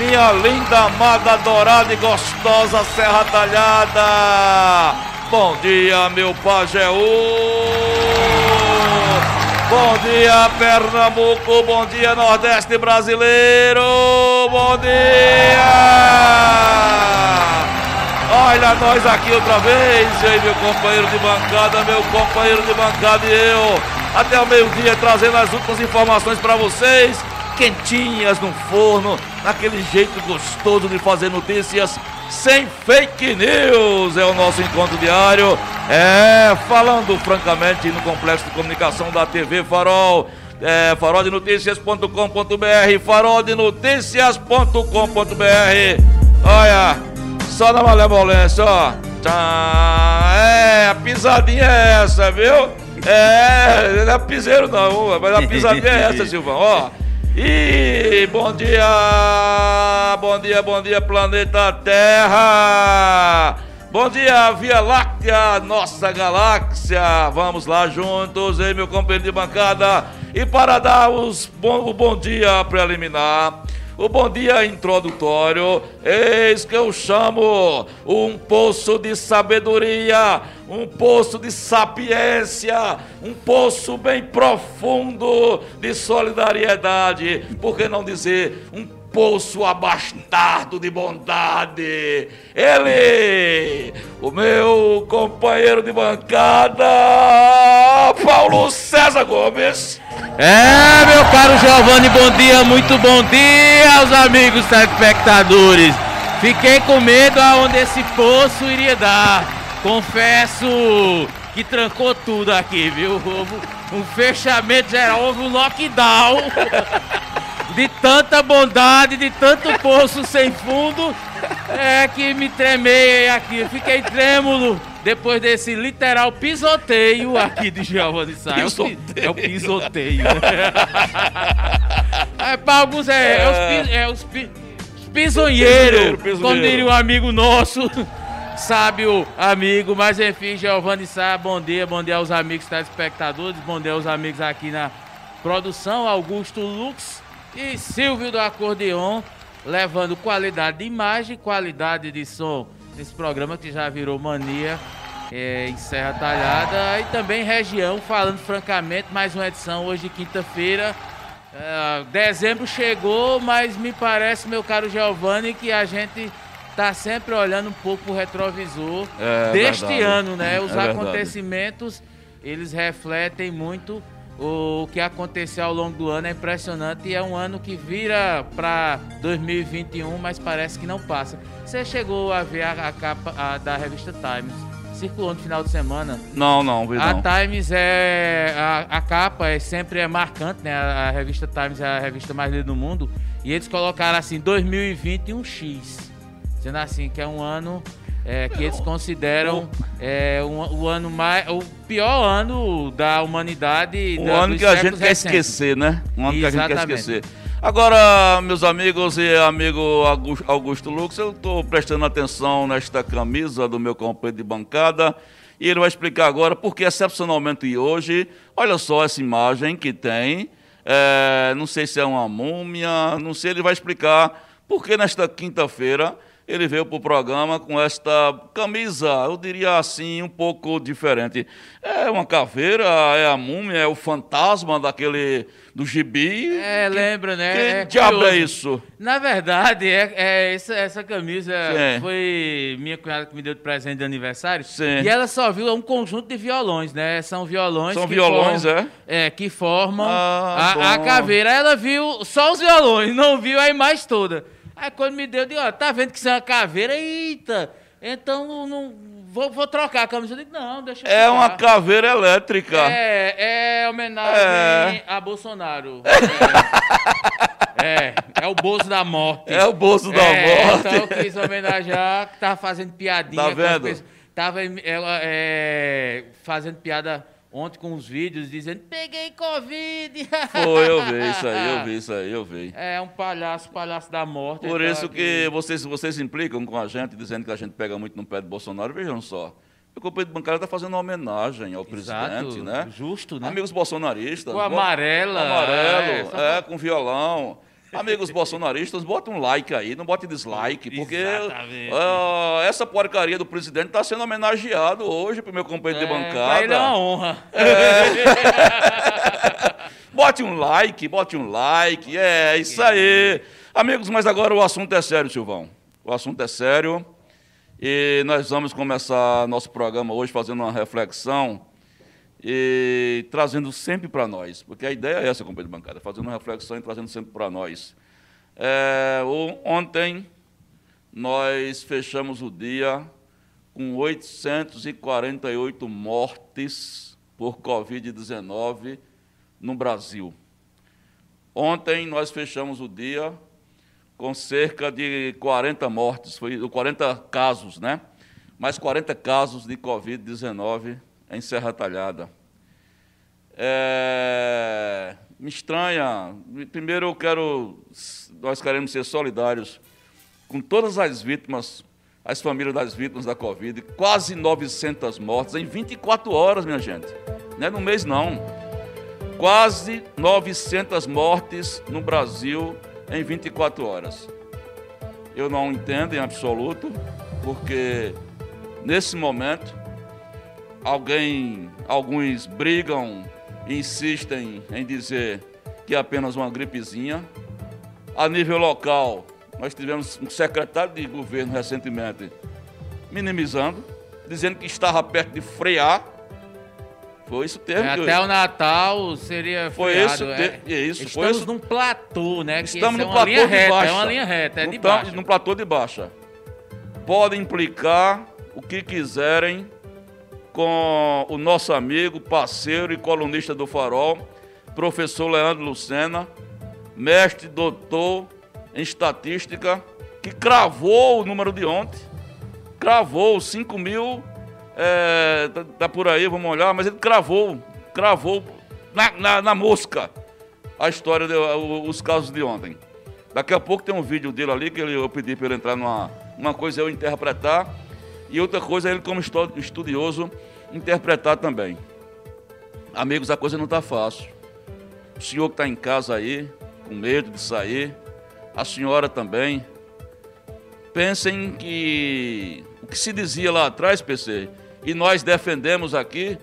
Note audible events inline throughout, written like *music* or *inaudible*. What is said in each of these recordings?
Minha linda, amada, adorada e gostosa Serra Talhada! Bom dia, meu Pajeú! Bom dia, Pernambuco! Bom dia, Nordeste brasileiro! Bom dia! Olha nós aqui outra vez, e meu companheiro de bancada, meu companheiro de bancada e eu, até o meio-dia trazendo as últimas informações para vocês, quentinhas no forno, naquele jeito gostoso de fazer notícias sem fake news. É o nosso encontro diário. É, falando francamente no complexo de comunicação da TV Farol. É, faroldenotícias.com.br, faroldenotícias.com.br. Olha, só na malevolência, ó. Tchá, é, a pisadinha é essa, viu? É, não é piseiro não, mas a pisadinha é essa, Silvão, ó. E bom dia, bom dia, bom dia, planeta Terra. Bom dia, Via Láctea, nossa galáxia. Vamos lá juntos, hein, meu companheiro de bancada. E para dar os bom, o bom dia preliminar, o bom dia introdutório, eis que eu chamo um poço de sabedoria, um poço de sapiência, um poço bem profundo de solidariedade, por que não dizer um poço abastado de bondade. Ele, o meu companheiro de bancada, Paulo César Gomes. É, meu caro Giovanni, bom dia, muito bom dia aos amigos telespectadores. Fiquei com medo aonde esse poço iria dar. Confesso que trancou tudo aqui, viu? Um fechamento geral, um lockdown. *laughs* De tanta bondade, de tanto poço sem fundo, é que me tremei aqui. Fiquei trêmulo depois desse literal pisoteio aqui de Giovanni Sá. É É o pisoteio. *laughs* é, para alguns é, é os, pi- é os pi- os pisonheiros, Pisonheiro, pisonheiro. como diria um amigo nosso, *laughs* sábio amigo. Mas enfim, Giovanni Sá, bom dia, bom dia aos amigos telespectadores, bom dia aos amigos aqui na produção, Augusto Lux e Silvio do Acordeon, levando qualidade de imagem, qualidade de som nesse programa que já virou mania é, em Serra Talhada e também região, falando francamente, mais uma edição hoje quinta-feira. É, dezembro chegou, mas me parece, meu caro Giovanni, que a gente tá sempre olhando um pouco o retrovisor É deste verdade. ano, né? Os É verdade. acontecimentos, eles refletem muito o que aconteceu ao longo do ano, é impressionante e é um ano que vira para 2021, mas parece que não passa. Você chegou a ver a, a capa a, da revista Times? Circulou no final de semana. Não, não, vi A não. Times é. A, a capa é sempre é marcante, né? A, revista Times é a revista mais lida do mundo. E eles colocaram assim, 2020 um X. Sendo assim, que é um ano é, que eles consideram é, um- o ano mais. o pior ano da humanidade. Um da- ano dos que a gente séculos quer recentes. esquecer, né? Um ano que a gente quer Exatamente. esquecer. Agora, meus amigos e amigo Augusto, Lux, eu estou prestando atenção nesta camisa do meu companheiro de bancada e ele vai explicar agora porque, excepcionalmente hoje, olha só essa imagem que tem. é, não sei se é uma múmia, não sei, ele vai explicar porque nesta quinta-feira ele veio para o programa com esta camisa, eu diria assim, um pouco diferente. É uma caveira, é a múmia, é o fantasma daquele do gibi. É, lembra, né? Que É diabo é curioso. isso? Na verdade, é, é essa, essa camisa Sim. foi minha cunhada que me deu de presente de aniversário. Sim. E ela só viu um conjunto de violões, né? São violões. São que violões, formam, é? que formam Ah, a, a caveira. Ela viu só os violões, não viu a imagem toda. Aí quando me deu, eu disse, ó, tá vendo que isso é uma caveira? Eita! Então não, vou, vou trocar a camisa. Eu digo, não, deixa eu É ficar. uma caveira elétrica. É, é homenagem É. a Bolsonaro. *laughs* É, é, é o Bozo da morte. É o bolso da É, morte. Então eu quis homenagear, que tava fazendo piadinha. Tá vendo? Tava é, fazendo piada ontem com os vídeos, dizendo, peguei Covid. *laughs* Foi, eu vi isso aí, eu vi isso aí, eu vi. É um palhaço, palhaço da morte. Por Então, isso que vocês, vocês implicam com a gente, dizendo que a gente pega muito no pé de Bolsonaro. Vejam só. O companheiro bancário está fazendo uma homenagem ao Exato, presidente, né? Justo, né? Amigos bolsonaristas. Com amarela, Amarelo, é, é, com violão. Amigos bolsonaristas, bota um like aí, não bote dislike, porque ah, essa porcaria do presidente está sendo homenageado hoje pro meu companheiro de É, bancada. pra ele é uma honra. *laughs* Bote um like, bote um like, é isso aí. Amigos, mas agora o assunto é sério, Silvão. O assunto é sério e nós vamos começar nosso programa hoje fazendo uma reflexão e trazendo sempre para nós, porque a ideia é essa, companheiro de bancada, fazendo uma reflexão e trazendo sempre para nós. É, ontem nós fechamos o dia com 848 mortes por Covid-19 no Brasil. Ontem nós fechamos o dia com cerca de 40 mortes, foi 40 casos, né? Mais 40 casos de Covid-19 em Serra Talhada. É, me estranha. Primeiro eu quero, nós queremos ser solidários com todas as vítimas, as famílias das vítimas da Covid, quase 900 mortes em 24 horas, minha gente. Não é no mês não. Quase 900 mortes no Brasil em 24 horas. Eu não entendo em absoluto, porque nesse momento alguém, alguns brigam e insistem em dizer que é apenas uma gripezinha. A nível local, nós tivemos um secretário de governo recentemente minimizando, dizendo que estava perto de frear. Foi isso o termo É, que eu- até o Natal seria Foi esse o é. te- é isso, foi Estamos esse- num platô, né? Estamos isso é no uma platô de reta, baixa. É uma linha reta, é de baixo. No platô de baixa. Podem implicar o que quiserem com o nosso amigo, parceiro e colunista do Farol, professor Leandro Lucena, mestre doutor em estatística, que cravou o número de ontem. Cravou 5 mil, é, tá, tá por aí, vamos olhar, mas ele cravou, cravou na, na- na mosca a história, de, os casos de ontem. Daqui a pouco tem um vídeo dele ali que eu pedi para ele entrar numa uma coisa eu interpretar e outra coisa é ele como estu- estudioso interpretar também. Amigos, a coisa não está fácil. O senhor que está em casa aí, com medo de sair, a senhora também. Pensem que o que se dizia lá atrás, PC, e nós defendemos aqui,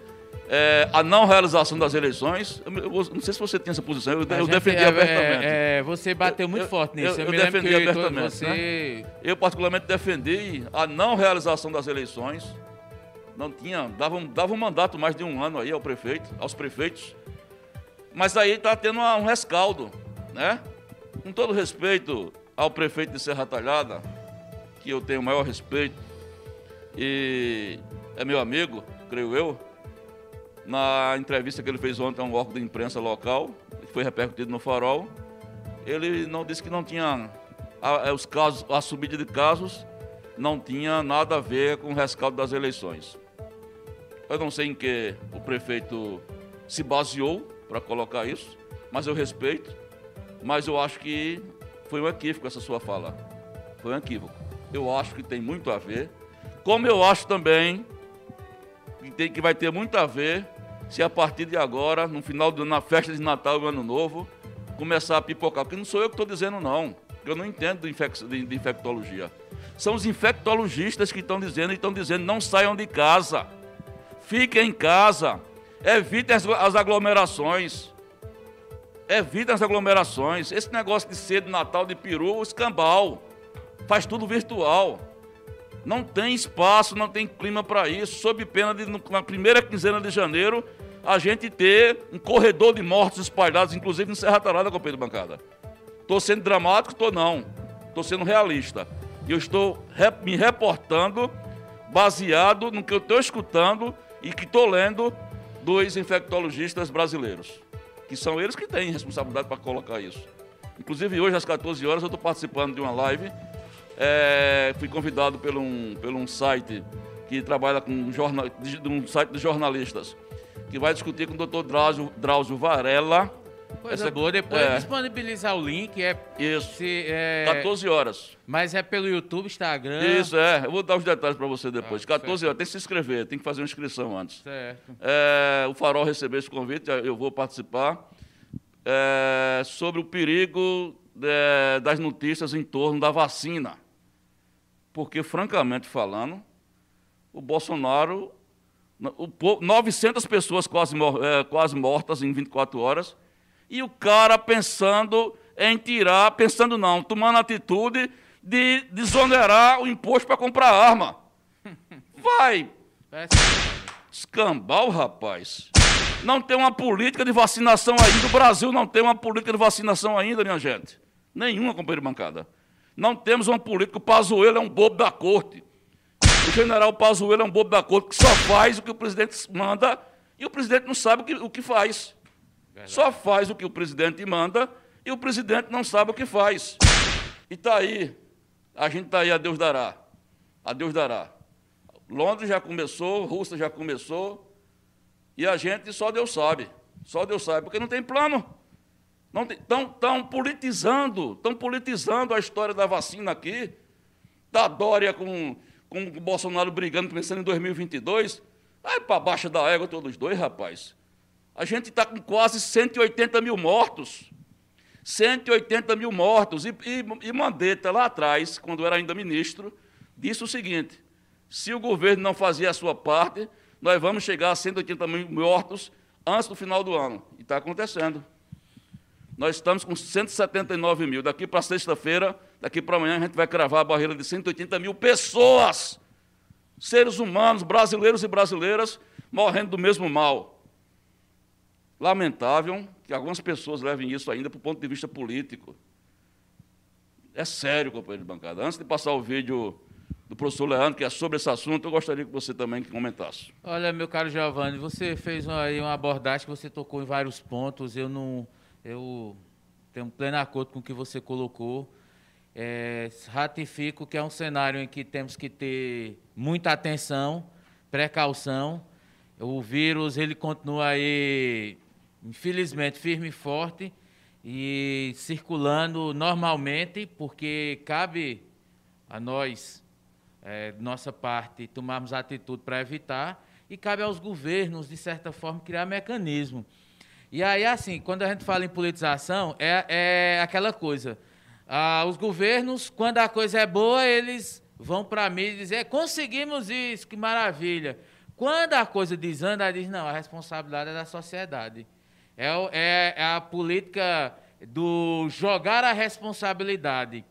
é, a não realização das eleições. Eu, eu não sei se você tem essa posição, eu, eu defendi é, abertamente. é, é, você bateu muito forte nisso. eu- Eu, defendi abertamente, você... Eu particularmente defendi a não realização das eleições. Não tinha, dava, um- dava um mandato mais de um ano aí ao prefeito, aos prefeitos. Mas aí está tendo uma- um rescaldo, né? Com todo respeito ao prefeito de Serra Talhada, que eu tenho o maior respeito, e é meu amigo, creio eu, na entrevista que ele fez ontem a um órgão de imprensa local, que foi repercutido no farol, ele não disse que não tinha a, é, os casos, a subida de casos não tinha nada a ver com o rescaldo das eleições. Eu não sei em que o prefeito se baseou para colocar isso, mas eu respeito. Mas eu acho que foi um equívoco essa sua fala. Foi um equívoco. Eu acho que tem muito a ver. Como eu acho também que, tem, que vai ter muito a ver se a partir de agora, no final do, na festa de Natal e Ano Novo, começar a pipocar. Porque não sou eu que estou dizendo, não. Eu não entendo de, infec de, de infectologia. São os infectologistas que estão dizendo e estão dizendo não saiam de casa. Fiquem em casa. Evitem as, as aglomerações. Evitem as aglomerações. Esse negócio de cedo, Natal, de peru, escambau. Faz tudo virtual. Não tem espaço, não tem clima para isso. Sob pena de, no- na primeira quinzena de janeiro, a gente ter um corredor de mortos espalhados, inclusive em Serra Tarada, companheiro de bancada. Estou sendo dramático? Estou não. Estou sendo realista. E eu estou me reportando baseado no que eu estou escutando e que estou lendo dos infectologistas brasileiros, que são eles que têm responsabilidade para colocar isso. Inclusive, hoje, às 14 horas, eu estou participando de uma live. É, fui convidado por um, por um site que trabalha com jornal, de um site de jornalistas, que vai discutir com o doutor Drauzio, Drauzio Varela, Coisa Essa, boa, depois é. disponibilizar o link. É, Isso. Se, é, 14 horas. Mas é pelo YouTube, Instagram. Isso, é. Eu vou dar os detalhes para você depois. Ah, 14 certo. horas. Tem que se inscrever, tem que fazer uma inscrição antes. Certo. É, o Farol recebeu esse convite, eu vou participar. É, sobre o perigo de, das notícias em torno da vacina. Porque, francamente falando, o Bolsonaro. O, 900 pessoas quase, é, quase mortas em 24 horas e o cara pensando em tirar, pensando não, tomando atitude de desonerar o imposto para comprar arma. *laughs* Vai! Escambau, rapaz. Não tem uma política de vacinação ainda. O Brasil não tem uma política de vacinação ainda, minha gente. Nenhuma, companheiro de bancada. Não temos uma política. O Pazuello é um bobo da corte. O general Pazuello é um bobo da corte que só faz o que o presidente manda e o presidente não sabe o que, o que faz. Verdade. Só faz o que o presidente manda e o presidente não sabe o que faz. E está aí, a gente está aí, a Deus dará. A Deus dará. Londres já começou, Rússia já começou, e a gente só Deus sabe. Só Deus sabe, porque não tem plano. Estão politizando, estão politizando a história da vacina aqui. Da Dória com, com o Bolsonaro brigando, pensando em 2022. Vai para baixo da égua todos os dois, rapaz. A gente está com quase 180 mil mortos. 180 mil mortos. E, e, e Mandetta, lá atrás, quando era ainda ministro, disse o seguinte: se o governo não fazia a sua parte, nós vamos chegar a 180 mil mortos antes do final do ano. E está acontecendo. Nós estamos com 179 mil. Daqui para sexta-feira, daqui para amanhã, a gente vai cravar a barreira de 180 mil pessoas, seres humanos, brasileiros e brasileiras, morrendo do mesmo mal. Lamentável que algumas pessoas levem isso ainda para o ponto de vista político. É sério, companheiro de bancada. Antes de passar o vídeo do professor Leandro, que é sobre esse assunto, eu gostaria que você também comentasse. Olha, meu caro Giovanni, você fez aí uma abordagem que você tocou em vários pontos. Eu não. Eu tenho pleno acordo com o que você colocou. É, ratifico que é um cenário em que temos que ter muita atenção, precaução. O vírus ele continua aí infelizmente, firme e forte e circulando normalmente, porque cabe a nós, é, nossa parte, tomarmos atitude para evitar, e cabe aos governos, de certa forma, criar mecanismo. E aí, assim, quando a gente fala em politização, é, é aquela coisa. Ah, os governos, quando a coisa é boa, eles vão para a mídia dizer, conseguimos isso, que maravilha. Quando a coisa desanda, diz, não, a responsabilidade é da sociedade. É, é, é a política do jogar a responsabilidade,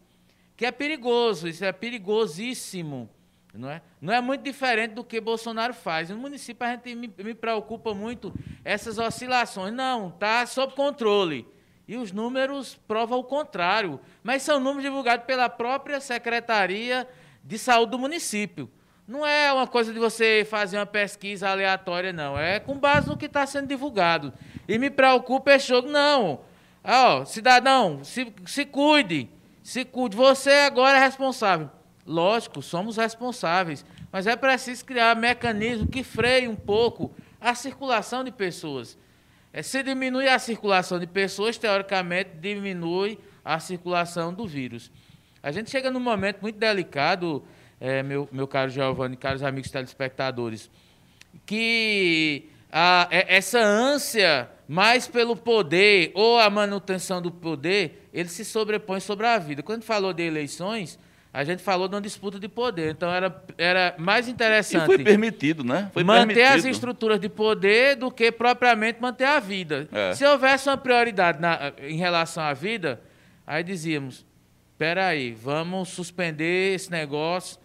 que é perigoso, isso é perigosíssimo. Não é? não é muito diferente do que Bolsonaro faz. No município a gente me, me preocupa muito essas oscilações. Não, está sob controle. E os números provam o contrário. Mas são números divulgados pela própria Secretaria de Saúde do município. Não é uma coisa de você fazer uma pesquisa aleatória, não. É com base no que está sendo divulgado. E me preocupa esse jogo, não. Ó, cidadão, se, se cuide. Se cuide. Você agora é responsável. Lógico, somos responsáveis. Mas é preciso criar mecanismo que freie um pouco a circulação de pessoas. É, se diminui a circulação de pessoas, teoricamente diminui a circulação do vírus. A gente chega num momento muito delicado, é, meu, meu caro Giovanni, caros amigos telespectadores, que a, é, essa ânsia mais pelo poder ou a manutenção do poder, ele se sobrepõe sobre a vida. Quando falou de eleições, a gente falou de uma disputa de poder. Então era, era mais interessante. E foi permitido, né? Foi manter permitido. as estruturas de poder do que propriamente manter a vida. É. Se houvesse uma prioridade na, em relação à vida, aí dizíamos: espera aí, vamos suspender esse negócio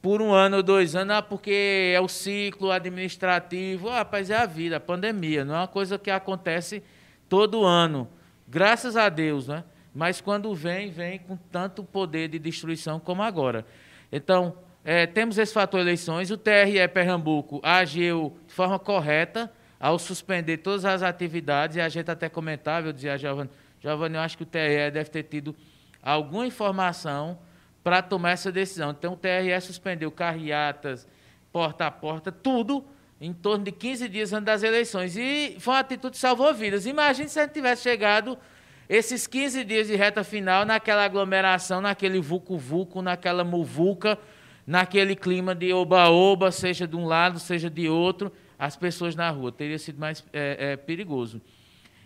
por um ano ou dois anos, ah, porque é o ciclo administrativo. Ah, rapaz, é a vida, a pandemia, não é uma coisa que acontece todo ano. Graças a Deus, né? Mas quando vem, vem com tanto poder de destruição como agora. Então, é, temos esse fator eleições. O TRE Pernambuco agiu de forma correta ao suspender todas as atividades, e a gente até comentava, eu dizia a Giovanni, Giovanni, eu acho que o TRE deve ter tido alguma informação para tomar essa decisão. Então, o TRE suspendeu carreatas, porta a porta, tudo, em torno de 15 dias antes das eleições. E foi uma atitude que salvou vidas. Imagine se a gente tivesse chegado esses 15 dias de reta final naquela aglomeração, naquele vulco-vulco, naquela muvuca, naquele clima de oba-oba, seja de um lado, seja de outro, as pessoas na rua. Teria sido mais é, é, perigoso.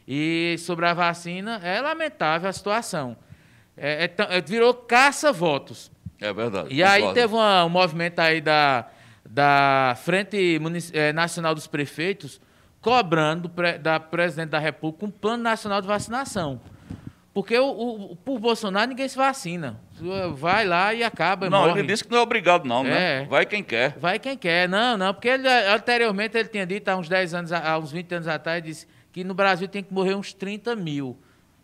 E sobre a vacina, é lamentável a situação. É, é, é virou caça-votos. É verdade. E concordo. aí teve uma, um movimento aí da, da Frente é, Nacional dos Prefeitos cobrando da presidente da República um plano nacional de vacinação. Porque o, o, por Bolsonaro ninguém se vacina. Vai lá e acaba. Não, morre. ele disse que não é obrigado, não, né? É. Vai quem quer. Vai quem quer. Não, não, porque ele, anteriormente ele tinha dito, há uns 10 anos, há uns 20 anos atrás, disse que no Brasil tem que morrer uns 30 mil.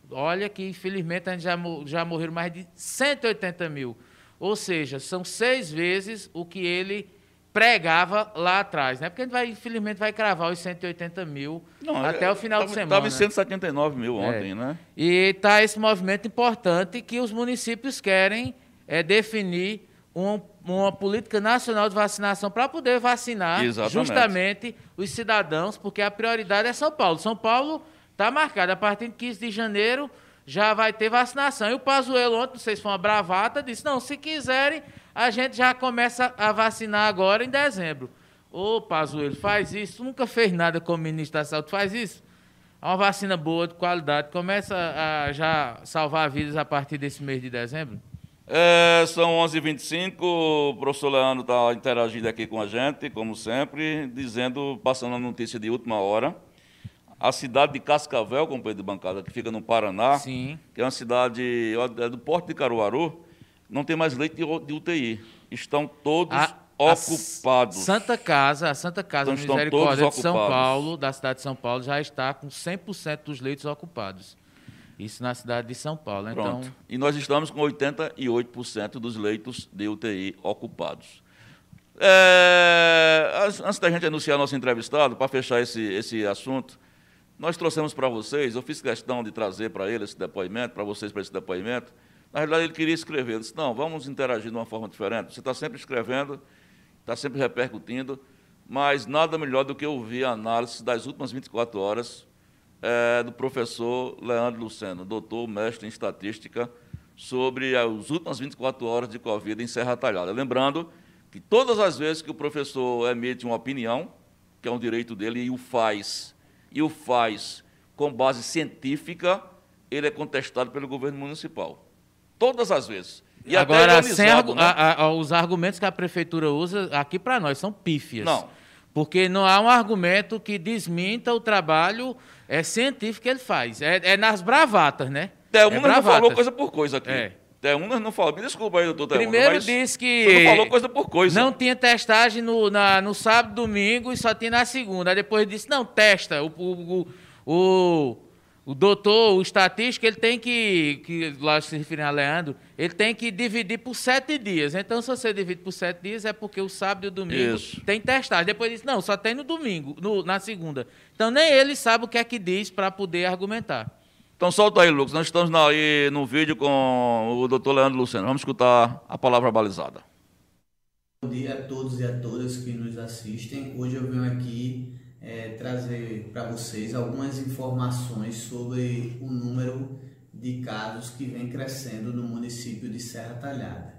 Olha que, infelizmente, a gente já, já morreram mais de 180 mil. Ou seja, são seis vezes o que ele pregava lá atrás, né? Porque a gente vai, infelizmente, vai cravar os 180 mil Não, até é, o final tava, de semana. Estava em 179 mil é. ontem, é. né? E está esse movimento importante que os municípios querem é, definir um, uma política nacional de vacinação para poder vacinar Exatamente. justamente os cidadãos, porque a prioridade é São Paulo. São Paulo está marcado a partir de 15 de janeiro já vai ter vacinação. E o Pazuello ontem, não sei se foi uma bravata, disse, não, se quiserem, a gente já começa a vacinar agora em dezembro. Ô, Pazuello, faz isso. Tu nunca fez nada como ministro da Saúde, faz isso. É uma vacina boa, de qualidade. Começa a já salvar vidas a partir desse mês de dezembro. É, são 11h25, o professor Leandro está interagindo aqui com a gente, como sempre, dizendo, passando a notícia de última hora a cidade de Cascavel, companheiro de bancada, que fica no Paraná, Sim. que é uma cidade é do Porto de Caruaru, não tem mais leite de UTI. Estão todos a, ocupados. A Santa Casa, a Santa Casa então, Misericórdia de São Paulo, da cidade de São Paulo, já está com 100% dos leitos ocupados. Isso na cidade de São Paulo. Pronto. Então... E nós estamos com 88% dos leitos de UTI ocupados. É, antes da gente anunciar nosso entrevistado, para fechar esse, esse assunto, nós trouxemos para vocês, eu fiz questão de trazer para ele esse depoimento, para vocês para esse depoimento. Na realidade, ele queria escrever. Eu disse, não, vamos interagir de uma forma diferente. Você está sempre escrevendo, está sempre repercutindo, mas nada melhor do que ouvir a análise das últimas 24 horas é, do professor Leandro Luceno, doutor, mestre em estatística, sobre as últimas 24 horas de Covid em Serra Talhada. Lembrando que todas as vezes que o professor emite uma opinião, que é um direito dele, e o faz e o faz com base científica, ele é contestado pelo governo municipal. Todas as vezes. E Agora, sem argu né? a, a, os argumentos que a prefeitura usa aqui para nós são pífias. Não. Porque não há um argumento que desminta o trabalho é, científico que ele faz. É, é nas bravatas, né? Thelma é não falou coisa por coisa aqui. É. Teunas não falou. Me desculpa aí, doutor Teunas. Primeiro disse que. Não falou coisa por coisa. Não tinha testagem no, na, no sábado, domingo e só tinha na segunda. Aí depois disse: não, testa. O, o, o, o doutor, o estatístico, ele tem que. que lá se referindo a Leandro, ele tem que dividir por sete dias. Então, se você divide por sete dias, é porque o sábado e o domingo Isso. tem testagem. Depois disse: não, só tem no domingo, no, na segunda. Então, nem ele sabe o que é que diz para poder argumentar. Então solta aí, Lucas. Nós estamos aí no vídeo com o doutor Leandro Luciano. Vamos escutar a palavra balizada. Bom dia a todos e a todas que nos assistem. Hoje eu venho aqui é, trazer para vocês algumas informações sobre o número de casos que vem crescendo no município de Serra Talhada.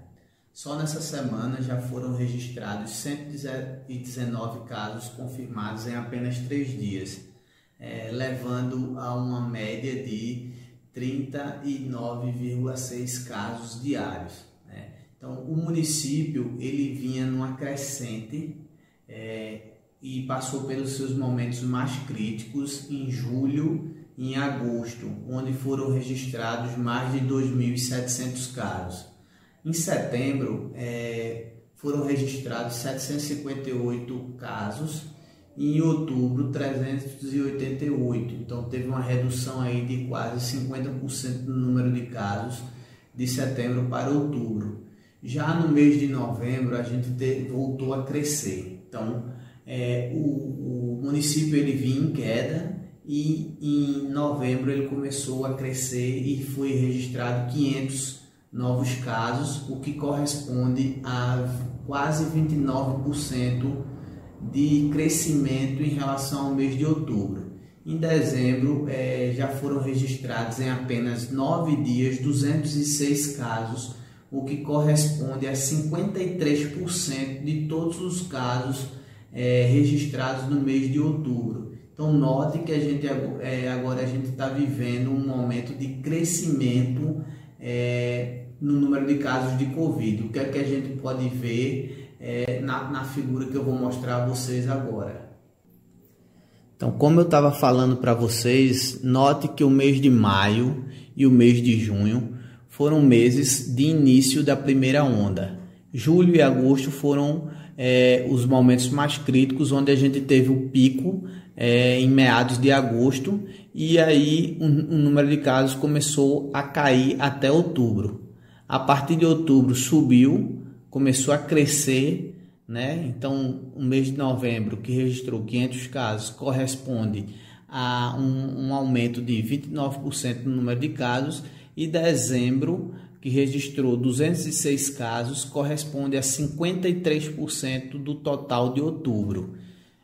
Só nessa semana já foram registrados 119 casos confirmados em apenas três dias é, levando a uma média de 39,6 casos diários. Né? Então, o município ele vinha numa crescente é, e passou pelos seus momentos mais críticos em julho e em agosto, onde foram registrados mais de 2.700 casos. Em setembro, é, foram registrados 758 casos e em outubro 388. Então teve uma redução aí de quase 50% no número de casos de setembro para outubro. Já no mês de novembro a gente te, voltou a crescer. Então é, o, o município ele vinha em queda e em novembro ele começou a crescer e foi registrado 500 novos casos, o que corresponde a quase 29% de crescimento em relação ao mês de outubro. Em dezembro, é, já foram registrados em apenas nove dias 206 casos, o que corresponde a 53% de todos os casos é, registrados no mês de outubro. Então note que a gente é, agora a gente está vivendo um momento de crescimento é, no número de casos de Covid. O que é que a gente pode ver é, na, na figura que eu vou mostrar a vocês agora. Então, como eu estava falando para vocês, note que o mês de maio e o mês de junho foram meses de início da primeira onda. Julho e agosto foram é, os momentos mais críticos, onde a gente teve o pico é, em meados de agosto e aí o, número de casos começou a cair até outubro. A partir de outubro subiu, começou a crescer né? Então, o mês de novembro, que registrou 500 casos, corresponde a um, um aumento de 29% no número de casos, e dezembro, que registrou 206 casos, corresponde a 53% do total de outubro.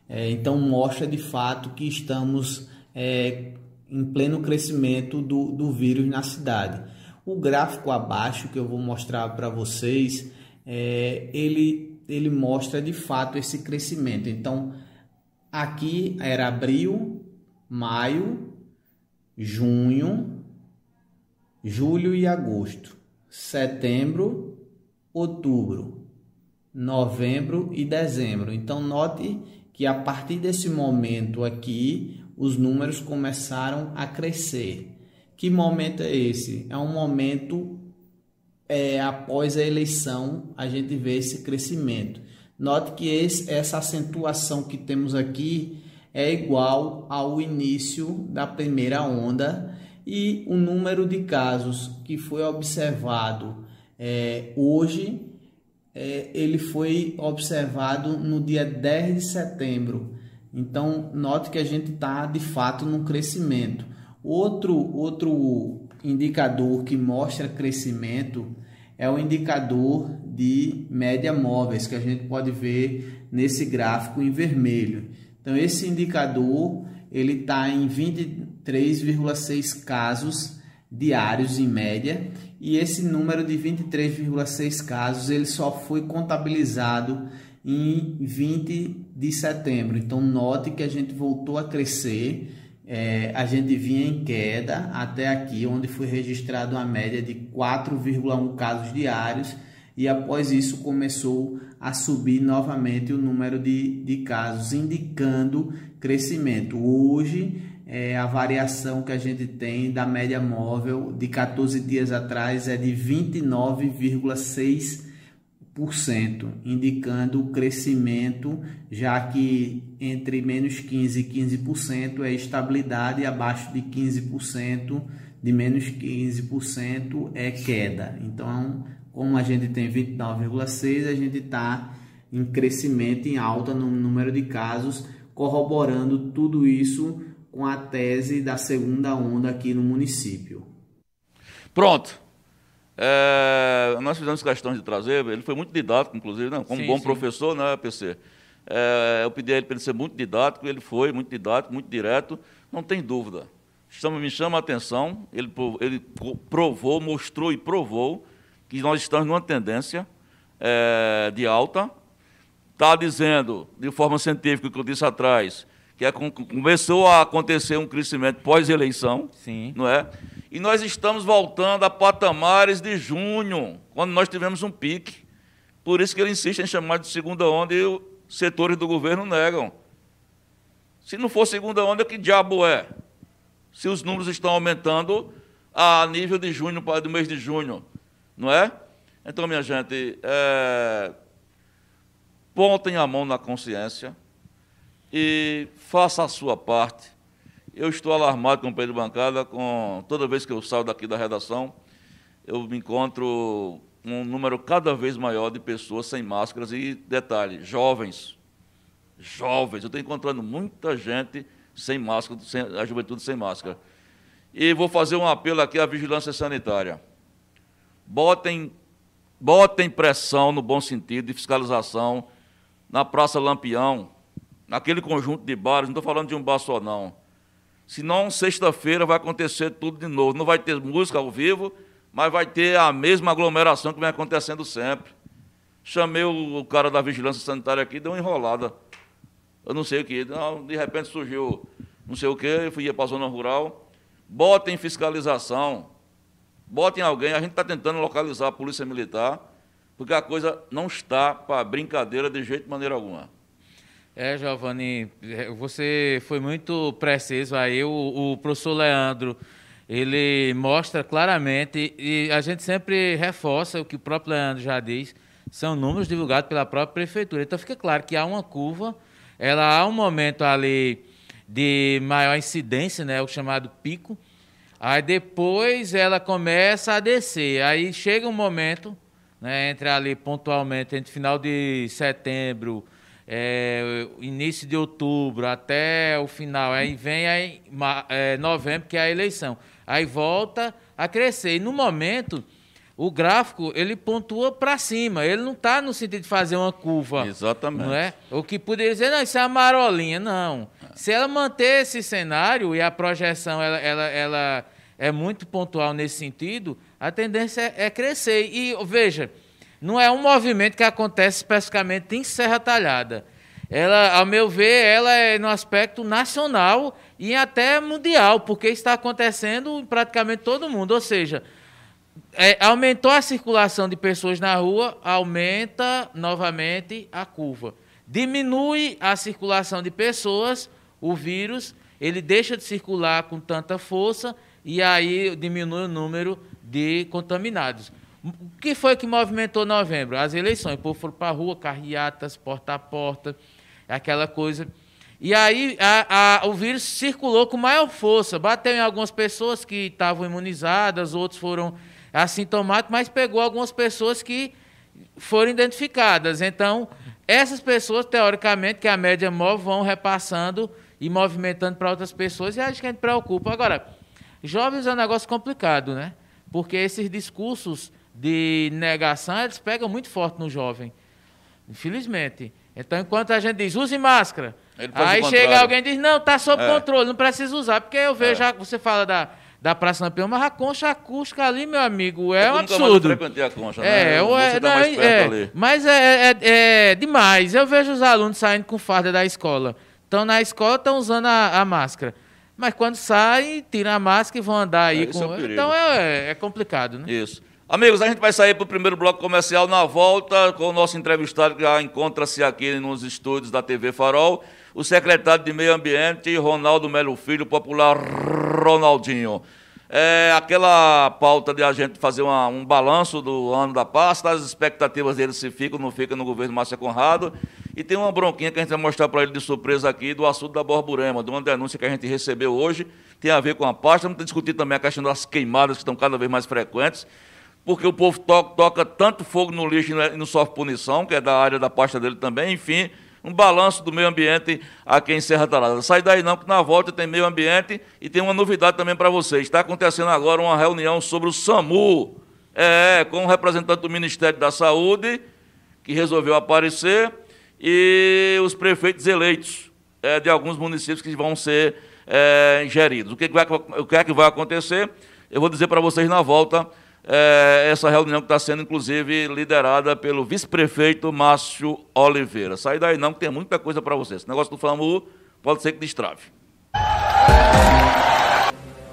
É, então, mostra de fato que estamos é, em pleno crescimento do, do vírus na cidade. O gráfico abaixo que eu vou mostrar para vocês, é, ele ele mostra de fato esse crescimento. Então, aqui era abril, maio, junho, julho e agosto, setembro, outubro, novembro e dezembro. Então, note que a partir desse momento aqui, os números começaram a crescer. Que momento é esse? É um momento é, após a eleição a gente vê esse crescimento. Note que esse, essa acentuação que temos aqui é igual ao início da primeira onda e o número de casos que foi observado é, hoje, é, ele foi observado no dia 10 de setembro. Então, note que a gente está de fato no crescimento. Outro, outro indicador que mostra crescimento é o indicador de média móveis que a gente pode ver nesse gráfico em vermelho. Então esse indicador ele está em 23,6 casos diários em média e esse número de 23,6 casos ele só foi contabilizado em 20 de setembro. Então note que a gente voltou a crescer é, a gente vinha em queda até aqui, onde foi registrado uma média de 4,1 casos diários e após isso começou a subir novamente o número de, de casos, indicando crescimento. Hoje, é, a variação que a gente tem da média móvel de 14 dias atrás é de 29,6 indicando o crescimento, já que entre menos 15% e 15% é estabilidade e abaixo de 15%, de menos 15% é queda. Então, como a gente tem 29,6%, a gente está em crescimento, em alta no número de casos, corroborando tudo isso com a tese da segunda onda aqui no município. Pronto. É, nós fizemos questão de trazer, ele foi muito didático, inclusive, né? como sim, bom sim. professor, né, PC? É, eu pedi a ele para ele ser muito didático, ele foi muito didático, muito direto, não tem dúvida. Chama, me chama a atenção, ele, ele provou, mostrou e provou que nós estamos numa tendência é, de alta. Está dizendo, de forma científica, o que eu disse atrás, que é, começou a acontecer um crescimento pós-eleição, não é? E nós estamos voltando a patamares de junho, quando nós tivemos um pique. Por isso que ele insiste em chamar de segunda onda e os setores do governo negam. Se não for segunda onda, que diabo é? Se os números estão aumentando a nível de junho, do mês de junho, não é? Então, minha gente, é... pontem a mão na consciência e faça a sua parte eu estou alarmado, companheiro de bancada, com toda vez que eu saio daqui da redação, eu me encontro um número cada vez maior de pessoas sem máscaras e, detalhe, jovens. Jovens. Eu estou encontrando muita gente sem máscara, sem, a juventude sem máscara. E vou fazer um apelo aqui à vigilância sanitária. Botem, botem pressão no bom sentido de fiscalização na Praça Lampião, naquele conjunto de bares, não estou falando de um bar só, não. Senão, sexta-feira vai acontecer tudo de novo. Não vai ter música ao vivo, mas vai ter a mesma aglomeração que vem acontecendo sempre. Chamei o cara da vigilância sanitária aqui, deu uma enrolada. Eu não sei o que. De repente surgiu não sei o que, eu fui para a zona rural. Botem fiscalização. Botem alguém. A gente está tentando localizar a polícia militar, porque a coisa não está para brincadeira de jeito de maneira alguma. É, Giovanni, é, você foi muito preciso aí. O, o professor Leandro ele mostra claramente, e a gente sempre reforça o que o próprio Leandro já diz, são números divulgados pela própria prefeitura. Então fica claro que há uma curva, ela há um momento ali de maior incidência, né, o chamado pico. Aí depois ela começa a descer. Aí chega um momento, né, entre ali pontualmente, entre final de setembro, é, início de outubro até o final, aí vem aí, é, novembro, que é a eleição aí volta a crescer. E no momento, o gráfico ele pontua para cima, ele não está no sentido de fazer uma curva. Exatamente. Não é? O que poderia dizer, não, isso é uma marolinha. Não. Se ela manter esse cenário e a projeção ela, ela, ela é muito pontual nesse sentido, a tendência é, é crescer. E veja, não é um movimento que acontece especificamente em Serra Talhada. Ela, ao meu ver, ela é no aspecto nacional e até mundial, porque está acontecendo em praticamente todo mundo. Ou seja, é, aumentou a circulação de pessoas na rua, aumenta novamente a curva. Diminui a circulação de pessoas, o vírus, ele deixa de circular com tanta força e aí diminui o número de contaminados. O que foi que movimentou novembro? As eleições. O povo foi para a rua, carreatas, porta a porta, aquela coisa. E aí a, a, o vírus circulou com maior força, bateu em algumas pessoas que estavam imunizadas, outros foram assintomáticos, mas pegou algumas pessoas que foram identificadas. Então, essas pessoas, teoricamente, que a média móvel, vão repassando e movimentando para outras pessoas, e que a gente preocupa. Agora, jovens é um negócio complicado, né? Porque esses discursos de negação, eles pegam muito forte no jovem, infelizmente. Então, enquanto a gente diz, use máscara, aí chega alguém e diz, não, está sob é. controle, não precisa usar. Porque eu vejo, é. você fala da, da Praça Lampião, mas a concha acústica ali, meu amigo, é, é um absurdo. Eu frequentei a concha, né? É, você tá mais é, ali. Mas é, é, é, demais. Eu vejo os alunos saindo com farda da escola. Estão na escola, estão usando a, a máscara. Mas quando saem, tiram a máscara e vão andar aí. É, com... É então é, é complicado, né? Isso. Amigos, a gente vai sair para o primeiro bloco comercial na volta com o nosso entrevistado que já encontra-se aqui nos estúdios da TV Farol, o secretário de Meio Ambiente, Ronaldo Melo Filho, popular Ronaldinho. É aquela pauta de a gente fazer uma, um balanço do ano da pasta, as expectativas dele se ficam, não ficam no governo Márcia Conrado. E tem uma bronquinha que a gente vai mostrar para ele de surpresa aqui do assunto da Borborema, de uma denúncia que a gente recebeu hoje, tem a ver com a pasta. Vamos discutir também a questão das queimadas que estão cada vez mais frequentes porque o povo toca, toca tanto fogo no lixo e não sofre punição, que é da área da pasta dele também, enfim, um balanço do meio ambiente aqui em Serra Talada. Sai daí não, que na volta tem meio ambiente e tem uma novidade também para vocês. Está acontecendo agora uma reunião sobre o SAMU, é, com o um representante do Ministério da Saúde, que resolveu aparecer, e os prefeitos eleitos é, de alguns municípios que vão ser é, geridos. O que, vai, o que é que vai acontecer? Eu vou dizer para vocês na volta é, essa reunião que está sendo, inclusive, liderada pelo vice-prefeito Márcio Oliveira. Sai daí não, que tem muita coisa para vocês. Esse negócio do FAMU pode ser que destrave.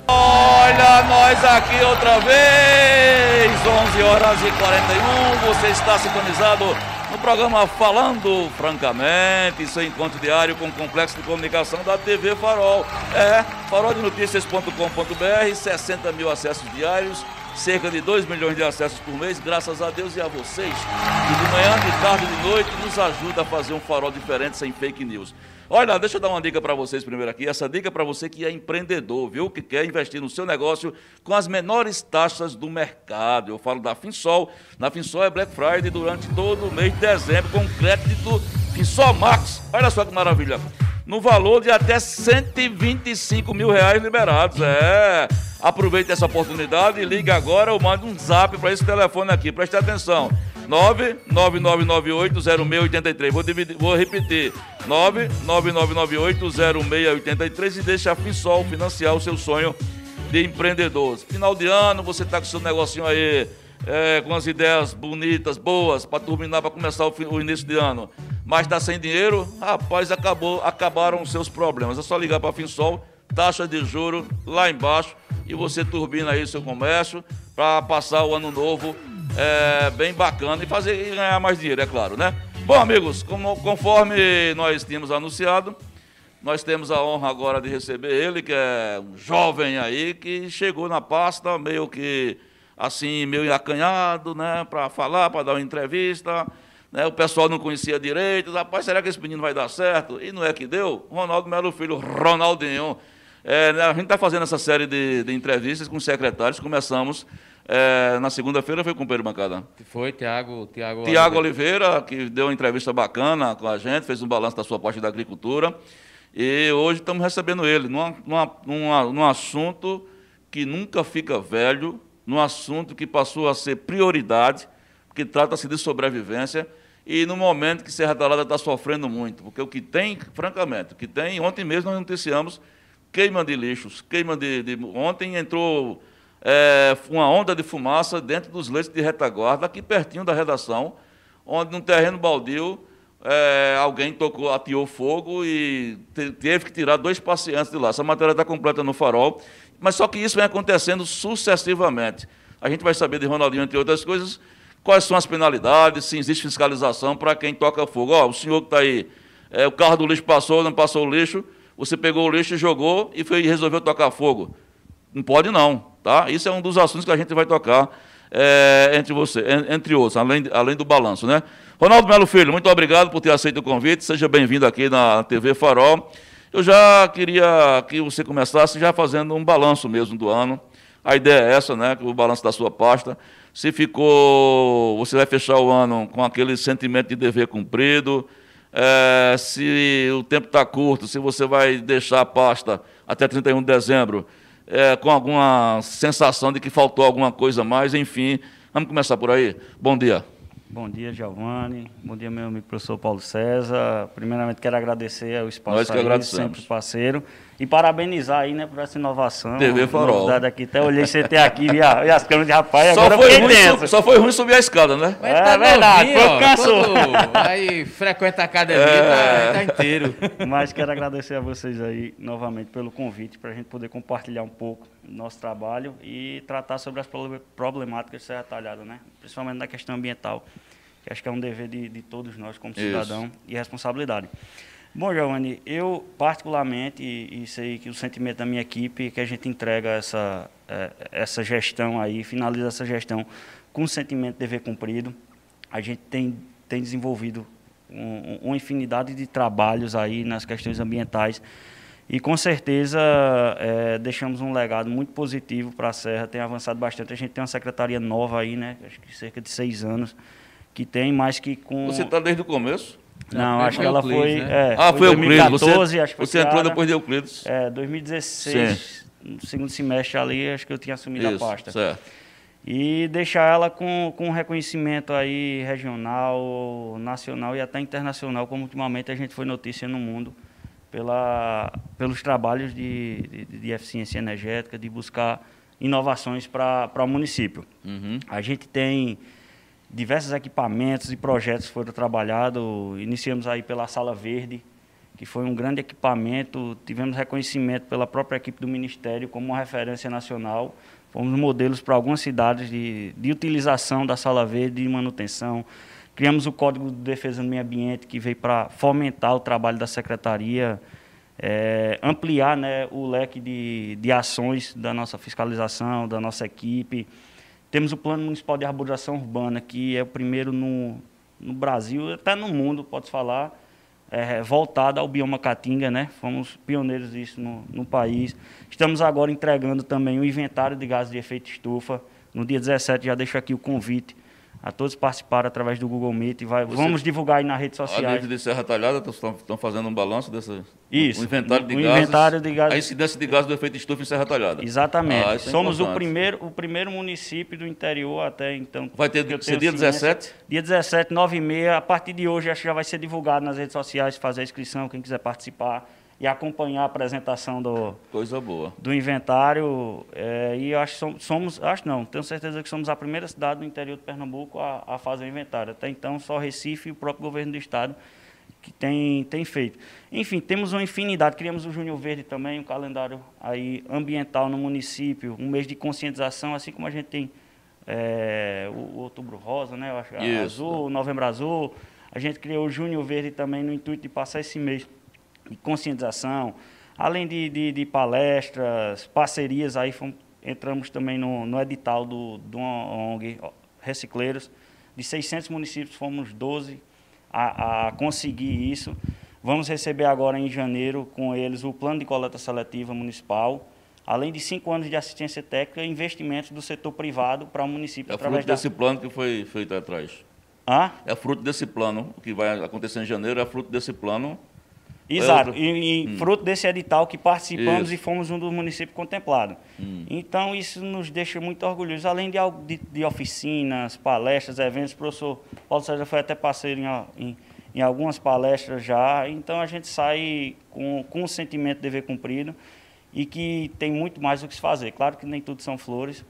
Olha nós aqui outra vez, 11 horas e 41, você está sintonizado no programa Falando Francamente, seu encontro diário com o complexo de comunicação da TV Farol. É, faroldenoticias.com.br, 60 mil acessos diários, cerca de 2 milhões de acessos por mês, graças a Deus e a vocês, que de manhã, de tarde e de noite nos ajuda a fazer um farol diferente sem fake news. Olha, deixa eu dar uma dica para vocês primeiro aqui. Essa dica é para você que é empreendedor, viu? Que quer investir no seu negócio com as menores taxas do mercado. Eu falo da Finsol. Na Finsol é Black Friday durante todo o mês de dezembro com crédito Finsol Max. Olha só que maravilha. No valor de até 125 mil reais liberados. É. Aproveite essa oportunidade e ligue agora ou mande um zap para esse telefone aqui. Preste atenção. 999980683. Vou, dividir, vou repetir. 999980683 e deixa a FISOL financiar o seu sonho de empreendedor. Final de ano, você está com seu negocinho aí, é, com as ideias bonitas, boas, para terminar, para começar o, o, início de ano. Mas está sem dinheiro, rapaz, acabou, acabaram os seus problemas. É só ligar para a FinSol, taxa de juro lá embaixo, e você turbina aí o seu comércio para passar o ano novo é, bem bacana e fazer e ganhar mais dinheiro, é claro, né? Bom, amigos, como, conforme nós tínhamos anunciado, nós temos a honra agora de receber ele, que é um jovem aí, que chegou na pasta meio que assim, meio acanhado, né, para falar, para dar uma entrevista. Né, o pessoal não conhecia direito. Rapaz, será que esse menino vai dar certo? E não é que deu? Ronaldo Melo Filho, Ronaldinho. É, né, a gente está fazendo essa série de, de entrevistas com secretários. Começamos é, na segunda-feira foi com o Pedro Bancada. Foi, Tiago Tiago Tiago Oliveira, que deu uma entrevista bacana com a gente, fez um balanço da sua parte da agricultura. E hoje estamos recebendo ele numa, numa, numa, num assunto que nunca fica velho, num assunto que passou a ser prioridade, que trata-se de sobrevivência, e no momento que Serra Talada está sofrendo muito, porque o que tem, francamente, o que tem, ontem mesmo nós noticiamos queima de lixos, queima de, de ontem entrou é, uma onda de fumaça dentro dos leitos de retaguarda, aqui pertinho da redação, onde num terreno baldio é, alguém tocou, ateou fogo e te, teve que tirar dois pacientes de lá. Essa matéria está completa no farol, mas só que isso vem acontecendo sucessivamente. A gente vai saber de Ronaldinho, entre outras coisas, quais são as penalidades, se existe fiscalização para quem toca fogo. Ó, o senhor que está aí, é, o carro do lixo passou, não passou o lixo, você pegou o lixo e jogou e foi, resolveu tocar fogo. Não pode não. Tá? Isso é um dos assuntos que a gente vai tocar é, entre você, entre outros, além, além do balanço. Né? Ronaldo Melo Filho, muito obrigado por ter aceito o convite. Seja bem-vindo aqui na TV Farol. Eu já queria que você começasse já fazendo um balanço mesmo do ano. A ideia é essa, né? O balanço da sua pasta. Se ficou. Você vai fechar o ano com aquele sentimento de dever cumprido. É, se o tempo está curto, se você vai deixar a pasta até 31 de dezembro é, com alguma sensação de que faltou alguma coisa mais, enfim. Vamos começar por aí. Bom dia. Bom dia, Giovanni. Bom dia, meu amigo professor Paulo César. Primeiramente, quero agradecer ao espaço Nós que aí, sempre parceiro. E parabenizar aí, né, por essa inovação. TV Farol. aqui. Até olhei você ter aqui, vi, a, vi as câmeras de rapaz, só agora foi ruim, Só foi ruim subir a escada, né? Mas é tá verdade, novinho, cansou. aí frequenta a academia, é. tá, tá, inteiro. Mas quero agradecer a vocês aí, novamente, pelo convite, para a gente poder compartilhar um pouco do nosso trabalho e tratar sobre as problemáticas de Serra Talhada, né? Principalmente na questão ambiental, que acho que é um dever de, de todos nós como cidadão Isso. e responsabilidade. Bom, Giovanni, eu particularmente, e, sei que o sentimento da minha equipe é que a gente entrega essa, é, essa gestão aí, finaliza essa gestão com o sentimento de dever cumprido. A gente tem, tem desenvolvido um, uma infinidade de trabalhos aí nas questões ambientais e com certeza é, deixamos um legado muito positivo para a Serra, tem avançado bastante. A gente tem uma secretaria nova aí, né? Acho que cerca de seis anos, que tem mais que com. Você está desde o começo? Não, acho que ela Euclides, foi. Né? É, ah, foi, Euclides. 2014, você, acho que foi. Você criada, entrou depois de Euclides? É, 2016, Sim. no segundo semestre ali, acho que eu tinha assumido Isso, a pasta. Certo. E deixar ela com, com um reconhecimento aí regional, nacional e até internacional, como ultimamente a gente foi notícia no mundo, pela, pelos trabalhos de, de, de eficiência energética, de buscar inovações para o município. Uhum. A gente tem diversos equipamentos e projetos foram trabalhados. Iniciamos aí pela Sala Verde, que foi um grande equipamento. Tivemos reconhecimento pela própria equipe do Ministério como uma referência nacional. Fomos modelos para algumas cidades de, de utilização da Sala Verde e manutenção. Criamos o Código de Defesa do Meio Ambiente, que veio para fomentar o trabalho da Secretaria, é, ampliar né, o leque de, de ações da nossa fiscalização, da nossa equipe. Temos o Plano Municipal de Arborização Urbana, que é o primeiro no, no Brasil, até no mundo, pode falar, é, voltado ao bioma caatinga, né? Fomos pioneiros disso no, no país. Estamos agora entregando também o inventário de gases de efeito estufa. No dia 17 já deixo aqui o convite a todos participarem através do Google Meet. Vai, Você, vamos divulgar aí nas redes sociais. A nível de Serra Talhada, estão fazendo um balanço dessa. Isso. Um inventário de um gases. Inventário de gases. A incidência de gases do efeito estufa em Serra Talhada. Exatamente. Ah, é Somos o primeiro, o primeiro município do interior até então. Vai ter ser dia ciência. 17? Dia 17, 9 e meia. A partir de hoje, acho que já vai ser divulgado nas redes sociais, fazer a inscrição, quem quiser participar e acompanhar a apresentação do coisa boa. do inventário é, e acho somos, somos acho não tenho certeza que somos a primeira cidade do interior de Pernambuco a, a fazer o inventário. Até então só Recife e o próprio governo do estado que tem tem feito. Enfim temos uma infinidade. Criamos o Júnior Verde também um calendário aí ambiental no município um mês de conscientização assim como a gente tem é, o, o, Outubro Rosa né eu acho Isso. azul o Novembro Azul. A gente criou o Júnior Verde também no intuito de passar esse mês de conscientização, além de, de, de palestras, parcerias, aí fomos, entramos também no, no edital do, do ONG Recicleiros. De 600 municípios, fomos 12 a, a conseguir isso. Vamos receber agora em janeiro com eles o plano de coleta seletiva municipal, além de cinco anos de assistência técnica e investimentos do setor privado para o município. É fruto desse plano que foi feito atrás. Ah? É fruto desse plano, que vai acontecer em janeiro, é fruto desse plano Exato, e, e hum. fruto desse edital que participamos isso. e fomos um dos municípios contemplados. Hum. Então, isso nos deixa muito orgulhosos. Além de, de, de, oficinas, palestras, eventos, o professor Paulo César foi até parceiro em, em, em, algumas palestras já. Então, a gente sai com, com o sentimento de dever cumprido e que tem muito mais o que se fazer. Claro que nem tudo são flores.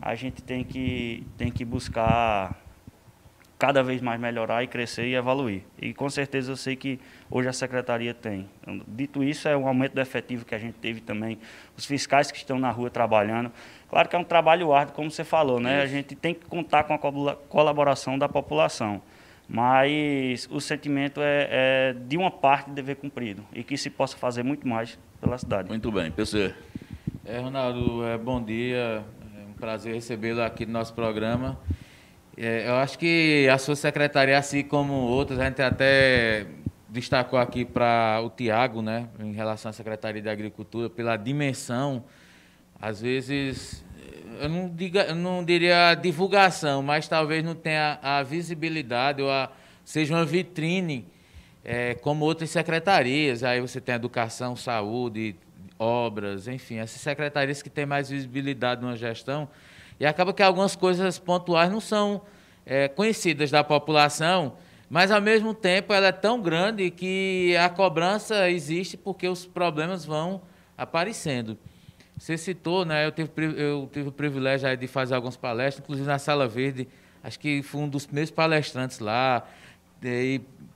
A gente tem que, tem que buscar cada vez mais melhorar e crescer e evoluir. E com certeza eu sei que hoje a secretaria tem. Dito isso, é um aumento do efetivo que a gente teve também, os fiscais que estão na rua trabalhando. Claro que é um trabalho árduo, como você falou, né? A gente tem que contar com a colaboração da população. Mas o sentimento é, é de uma parte dever cumprido e que se possa fazer muito mais pela cidade. Muito bem, PC. É, Ronaldo, é, bom dia. É um prazer recebê-lo aqui no nosso programa. É, eu acho que a sua secretaria, assim como outras, a gente até destacou aqui para o Tiago, né, em relação à Secretaria de Agricultura, pela dimensão, às vezes, eu não, diga, eu não diria divulgação, mas talvez não tenha a visibilidade ou a, seja uma vitrine é, como outras secretarias. Aí você tem educação, saúde, obras, enfim, essas secretarias que têm mais visibilidade numa gestão e acaba que algumas coisas pontuais não são é, conhecidas da população, mas ao mesmo tempo ela é tão grande que a cobrança existe porque os problemas vão aparecendo. Você citou, né? Eu tive, eu tive o privilégio de fazer algumas palestras, inclusive na Sala Verde, acho que fui um dos primeiros palestrantes lá,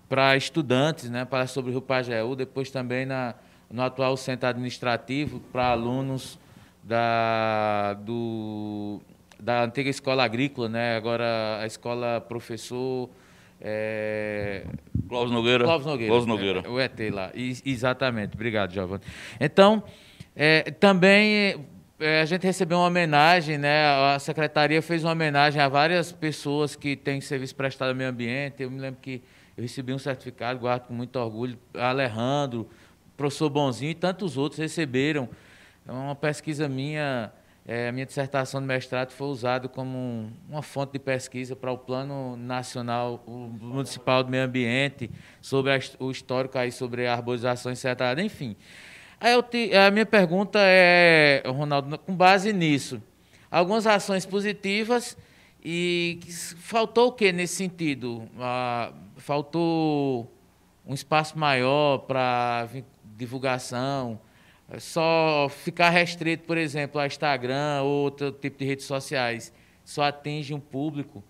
para estudantes, né? Palestra sobre o Rio Pajeú, depois também na, no atual centro administrativo para alunos da, do, da antiga escola agrícola, né? Agora a escola professor é... Cláudio Nogueira. Cláudio Nogueira. Cláudio Nogueira. É, o ET lá. I, exatamente. Obrigado, Giovanni. Então, é, também é, a gente recebeu uma homenagem, né? A secretaria fez uma homenagem a várias pessoas que têm serviço prestado ao meio ambiente. Eu me lembro que eu recebi um certificado, guardo com muito orgulho. Alejandro, professor Bonzinho e tantos outros receberam. É uma pesquisa minha é, a minha dissertação de mestrado foi usada como um, uma fonte de pesquisa para o Plano Nacional Municipal do Meio Ambiente, sobre a, o histórico aí sobre a arborização e enfim. Aí te, a minha pergunta é, Ronaldo, com base nisso, algumas ações positivas e faltou o que nesse sentido? Ah, faltou um espaço maior para divulgação, só ficar restrito, por exemplo, a Instagram ou outro tipo de redes sociais, só atinge um público.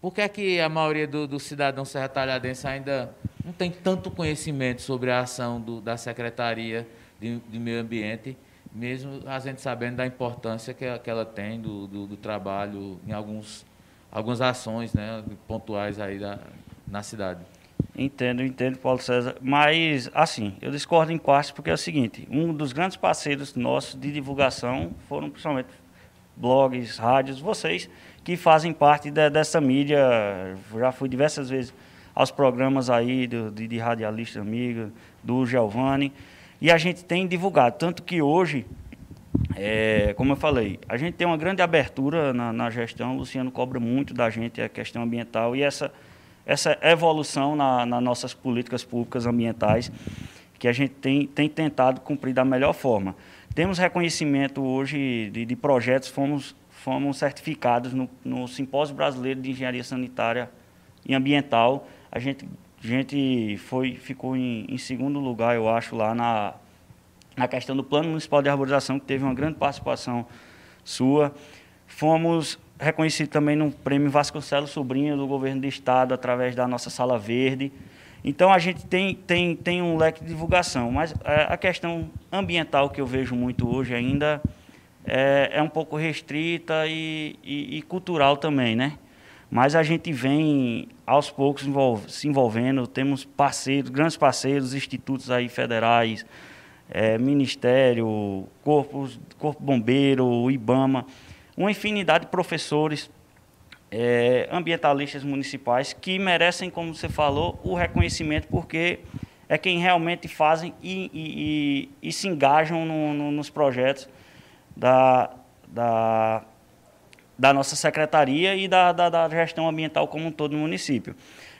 Por que, é que a maioria do, do cidadão serratalhadense ainda não tem tanto conhecimento sobre a ação do, da Secretaria de, de, Meio Ambiente, mesmo a gente sabendo da importância que, que ela tem do, do, do trabalho em alguns, algumas ações né, pontuais aí da, na cidade? Entendo, entendo, Paulo César. Mas, assim, eu discordo em parte porque é o seguinte: um dos grandes parceiros nossos de divulgação foram principalmente blogs, rádios, vocês que fazem parte de, dessa mídia. Já fui diversas vezes aos programas aí do, de, de radialista amigo, do Giovanni, e a gente tem divulgado. Tanto que hoje, é, como eu falei, a gente tem uma grande abertura na, na, gestão, o Luciano cobra muito da gente a questão ambiental e essa, essa evolução na, nas nossas políticas públicas ambientais que a gente tem, tem tentado cumprir da melhor forma. Temos reconhecimento hoje de, de projetos, fomos, fomos certificados no, no Simpósio Brasileiro de Engenharia Sanitária e Ambiental, a gente, a gente foi, ficou em, em segundo lugar, eu acho, lá na, na questão do Plano Municipal de Arborização, que teve uma grande participação sua. Fomos reconhecidos também no Prêmio Vasconcelos Sobrinho do Governo do Estado, através da nossa Sala Verde. Então, a gente tem, tem, tem um leque de divulgação, mas é, a questão ambiental que eu vejo muito hoje ainda é, é um pouco restrita e, e, e cultural também, né? mas a gente vem aos poucos se envolvendo, temos parceiros, grandes parceiros, institutos aí federais, é, Ministério, Corpo, Corpo Bombeiro, IBAMA, uma infinidade de professores, é, ambientalistas municipais que merecem, como você falou, o reconhecimento porque é quem realmente fazem e, e, e, e se engajam no, no, nos projetos da, da da nossa secretaria e da, da, da, gestão ambiental como um todo no município.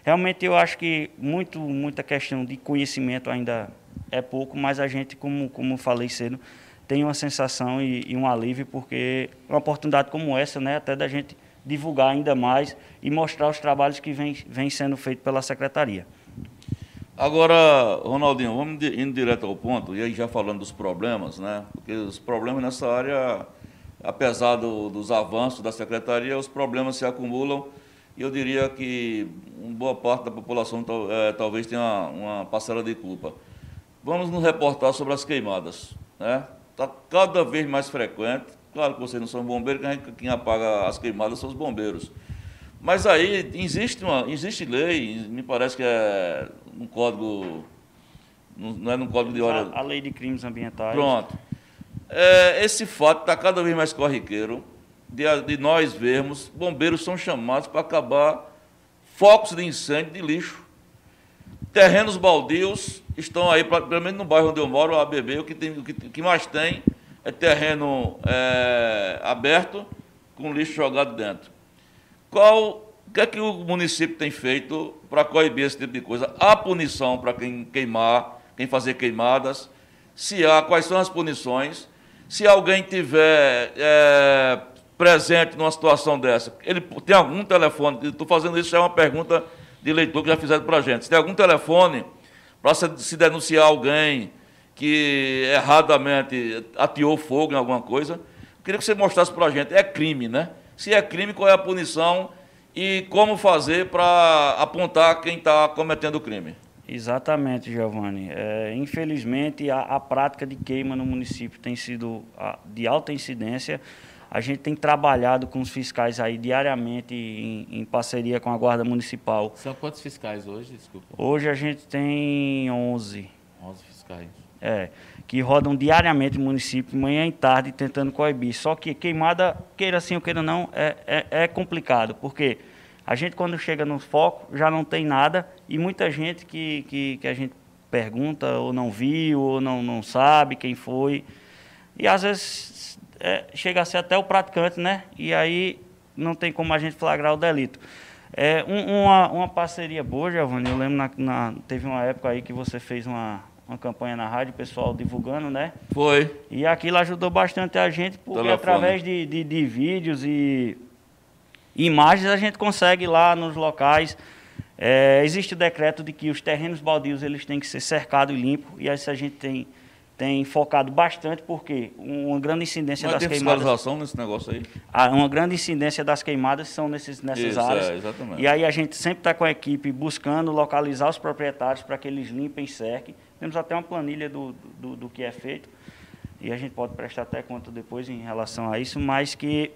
Realmente eu acho que muito, muita questão de conhecimento ainda é pouco, mas a gente, como, como falei cedo, tem uma sensação e, e um alívio, porque uma oportunidade como essa, né, até da gente divulgar ainda mais e mostrar os trabalhos que vem, vem sendo feitos pela secretaria. Agora, Ronaldinho, vamos indo direto ao ponto, e aí já falando dos problemas, né? Porque os problemas nessa área apesar do, dos avanços da secretaria, os problemas se acumulam e eu diria que uma boa parte da população é, talvez tenha uma, uma parcela de culpa. Vamos nos reportar sobre as queimadas. Né? Tá cada vez mais frequente. Claro que vocês não são bombeiros, quem, quem apaga as queimadas são os bombeiros. Mas aí existe, uma, existe lei, me parece que é no código. Não é no código de ordem. A, a lei de crimes ambientais. Pronto é, esse fato está cada vez mais corriqueiro de, de nós vermos bombeiros são chamados para acabar focos de incêndio de lixo. Terrenos baldios estão aí, pelo menos no bairro onde eu moro, o ABB, o que, tem, o que, o que mais tem é terreno é, aberto com lixo jogado dentro. Qual o que é que o município tem feito para coibir esse tipo de coisa? Há punição para quem queimar, quem fazer queimadas, se há, quais são as punições se alguém tiver é, presente numa situação dessa, ele tem algum telefone, estou fazendo isso, é uma pergunta de leitor que já fizeram para a gente. Se tem algum telefone para se denunciar alguém que erradamente ateou fogo em alguma coisa, queria que você mostrasse para a gente. É crime, né? Se é crime, qual é a punição e como fazer para apontar quem está cometendo o crime? Exatamente, Giovanni. É, infelizmente, a, a, prática de queima no município tem sido a, de alta incidência. A gente tem trabalhado com os fiscais aí diariamente em, em, parceria com a Guarda Municipal. São quantos fiscais hoje, desculpa? Hoje a gente tem 11. 11 fiscais. É, que rodam diariamente no município, manhã e tarde, tentando coibir. Só que queimada, queira sim ou queira não, é, é, é complicado, porque... A gente, quando chega no foco, já não tem nada e muita gente que, que, que a gente pergunta ou não viu ou não, não sabe quem foi. E às vezes é, chega a ser até o praticante, né? E aí não tem como a gente flagrar o delito. É um, uma, uma parceria boa, Giovanni. Eu lembro na, na, teve uma época aí que você fez uma, uma campanha na rádio, pessoal divulgando, né? Foi. E aquilo ajudou bastante a gente, porque Telefone. através de, de, de vídeos e imagens a gente consegue lá nos locais. É, existe o decreto de que os terrenos baldios eles têm que ser cercados e limpos, e isso a gente tem, tem focado bastante, porque uma grande incidência Mas das tem queimadas. fiscalização nesse negócio aí? Uma grande incidência das queimadas são nesses, nessas isso, áreas. É, exatamente. E aí a gente sempre está com a equipe buscando localizar os proprietários para que eles limpem e cerquem. Temos até uma planilha do, do, do que é feito, e a gente pode prestar até conta depois em relação a isso, mas que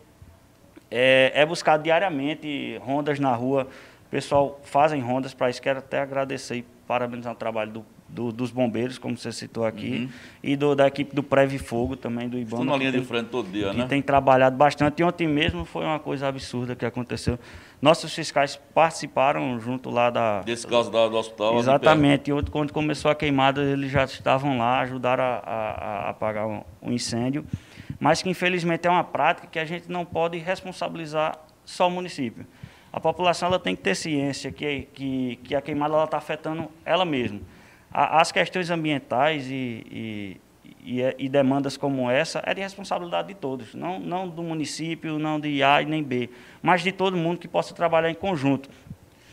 é, é buscar diariamente rondas na rua. O pessoal fazem rondas para isso. Quero até agradecer e parabenizar o trabalho do do, dos bombeiros, como você citou aqui, uhum. e do, da equipe do Preve Fogo também, do IBAMA. Estou na linha tem, de frente todo dia, que né? tem trabalhado bastante. E ontem mesmo foi uma coisa absurda que aconteceu. Nossos fiscais participaram junto lá da... Desse caso da, do hospital? Exatamente. E ontem, quando começou a queimada, eles já estavam lá, ajudaram a, a, a apagar o um, um incêndio. Mas que, infelizmente, é uma prática que a gente não pode responsabilizar só o município. A população ela tem que ter ciência que, que, que a queimada está afetando ela mesma as questões ambientais e, e, e, e, demandas como essa é de responsabilidade de todos, não, não do município, não de A e nem B, mas de todo mundo que possa trabalhar em conjunto.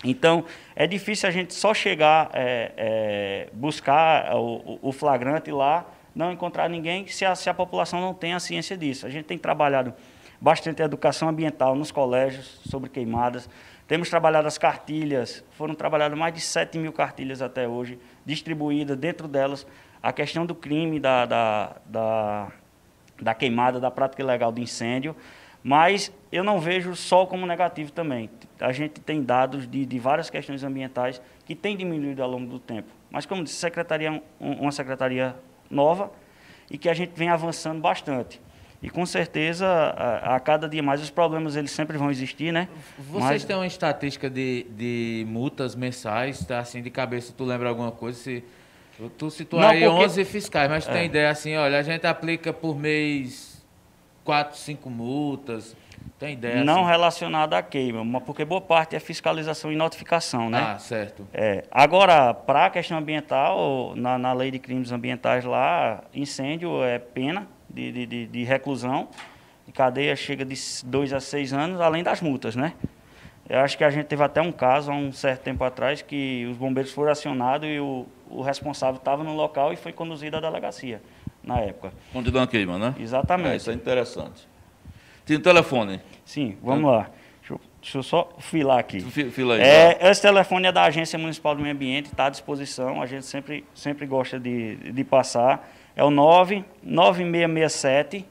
Então, é difícil a gente só chegar, é, é, buscar o, o, flagrante lá, não encontrar ninguém se a, se a população não tem a ciência disso. A gente tem trabalhado bastante educação ambiental nos colégios sobre queimadas, temos trabalhado as cartilhas, foram trabalhadas mais de 7 mil cartilhas até hoje, distribuídas dentro delas a questão do crime, da, da, da, da queimada, da prática ilegal de incêndio, mas eu não vejo só como negativo também. A gente tem dados de, de várias questões ambientais que têm diminuído ao longo do tempo. Mas, como disse, secretaria, uma secretaria nova e que a gente vem avançando bastante. E com certeza, a, a, cada dia mais, os problemas eles sempre vão existir, né? Vocês Mas... têm uma estatística de, de multas mensais, tá? assim, de cabeça, tu lembra alguma coisa? Se, tu citou Não, aí porque... 11 fiscais, mas é. tem ideia assim, olha, a gente aplica por mês 4, 5 multas, tem ideia? Não assim? relacionada à queima, mas porque boa parte é fiscalização e notificação, né? Ah, certo. É. Agora, para a questão ambiental, na, na lei de crimes ambientais lá, incêndio é pena, de, de, de, reclusão, de cadeia chega de dois a seis anos, além das multas, né? Eu acho que a gente teve até um caso há um certo tempo atrás que os bombeiros foram acionados e o, o responsável estava no local e foi conduzido à delegacia na época. Onde uma queima, né? Exatamente. É, isso é interessante. Tem um telefone? Sim, vamos lá. Deixa eu, deixa eu só filar aqui. Fila aí, é, esse telefone é da Agência Municipal do Meio Ambiente, está à disposição, a gente sempre, sempre gosta de, de passar. É o 99667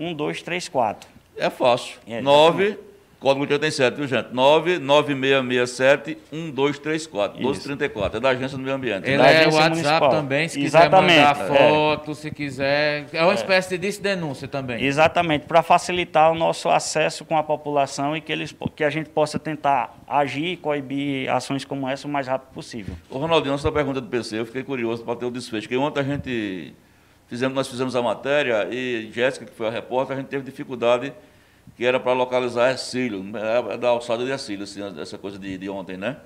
1234. É fácil. É, 9, código 87, viu, gente? 99667 1234. 1234. É da Agência do Meio Ambiente. Ele é o WhatsApp municipal. também, se Exatamente. quiser mandar foto, é. se quiser. É uma é. espécie de denúncia também. Exatamente, para facilitar o nosso acesso com a população e que, eles, que a gente possa tentar agir e coibir ações como essa o mais rápido possível. Ô, Ronaldinho, essa pergunta do PC, eu fiquei curioso para ter o desfecho, porque ontem a gente Fizemos, nós fizemos a matéria e Jéssica, que foi a repórter, a gente teve dificuldade que era para localizar Ercílio, é, é da alçada de Ercílio, assim, essa coisa de, de, ontem, né?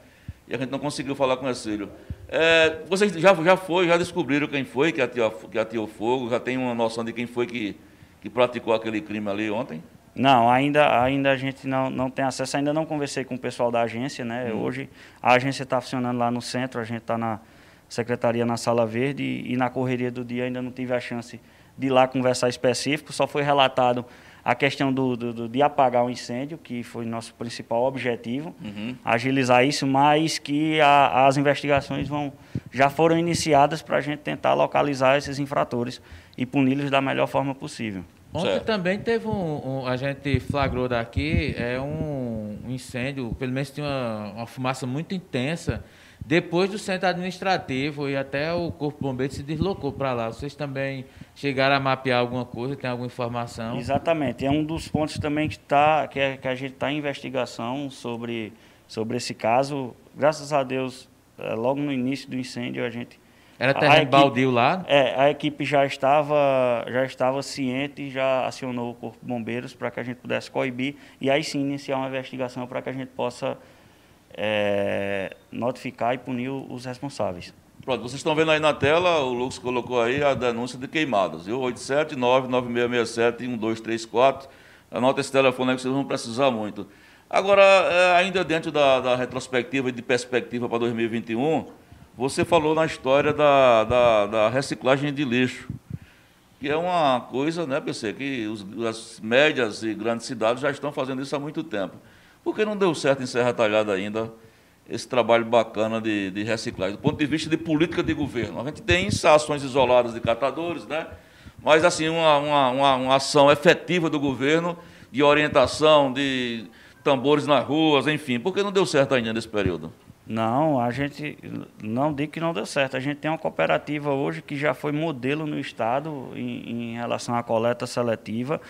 E a gente não conseguiu falar com Ercílio. É, vocês já, já foi, já descobriram quem foi que ateou, que ateou fogo, já tem uma noção de quem foi que, que praticou aquele crime ali ontem? Não, ainda, ainda a gente não, não tem acesso, ainda não conversei com o pessoal da agência, né? Hum. Hoje a agência está funcionando lá no centro, a gente está na secretaria na Sala Verde e, e, na correria do dia ainda não tive a chance de ir lá conversar específico, só foi relatado a questão do, do, do de apagar o incêndio, que foi nosso principal objetivo, uhum. agilizar isso, mas que a, as investigações vão, já foram iniciadas para a gente tentar localizar esses infratores e puni-los da melhor forma possível. Ontem certo. também teve um, um, A gente flagrou daqui é um, um incêndio, pelo menos tinha uma, uma fumaça muito intensa depois do centro administrativo e até o Corpo Bombeiro se deslocou para lá. Vocês também chegaram a mapear alguma coisa, tem alguma informação? Exatamente. É um dos pontos também que, tá, que, é, que a gente está em investigação sobre, sobre esse caso. Graças a Deus, é, logo no início do incêndio, a gente. Era terreno baldio lá? É, a equipe já estava, já estava ciente e já acionou o Corpo Bombeiros para que a gente pudesse coibir e aí sim iniciar uma investigação para que a gente possa é, notificar e punir os responsáveis. Pronto, vocês estão vendo aí na tela, o Lux colocou aí a denúncia de queimadas, viu? 879-9667-1234. Anota esse telefone aí que vocês vão precisar muito. Agora, é, ainda dentro da, da retrospectiva e de perspectiva para 2021, você falou na história da, da, da, reciclagem de lixo, que é uma coisa, né, PC, que os, as médias e grandes cidades já estão fazendo isso há muito tempo. Porque não deu certo em Serra Talhada ainda esse trabalho bacana de, de reciclagem, do ponto de vista de política de governo. A gente tem ações isoladas de catadores, né? mas assim, uma, uma, uma, uma ação efetiva do governo de orientação, de tambores nas ruas, enfim. Por que não deu certo ainda nesse período? Não, a gente não digo que não deu certo. A gente tem uma cooperativa hoje que já foi modelo no estado em, em relação à coleta seletiva.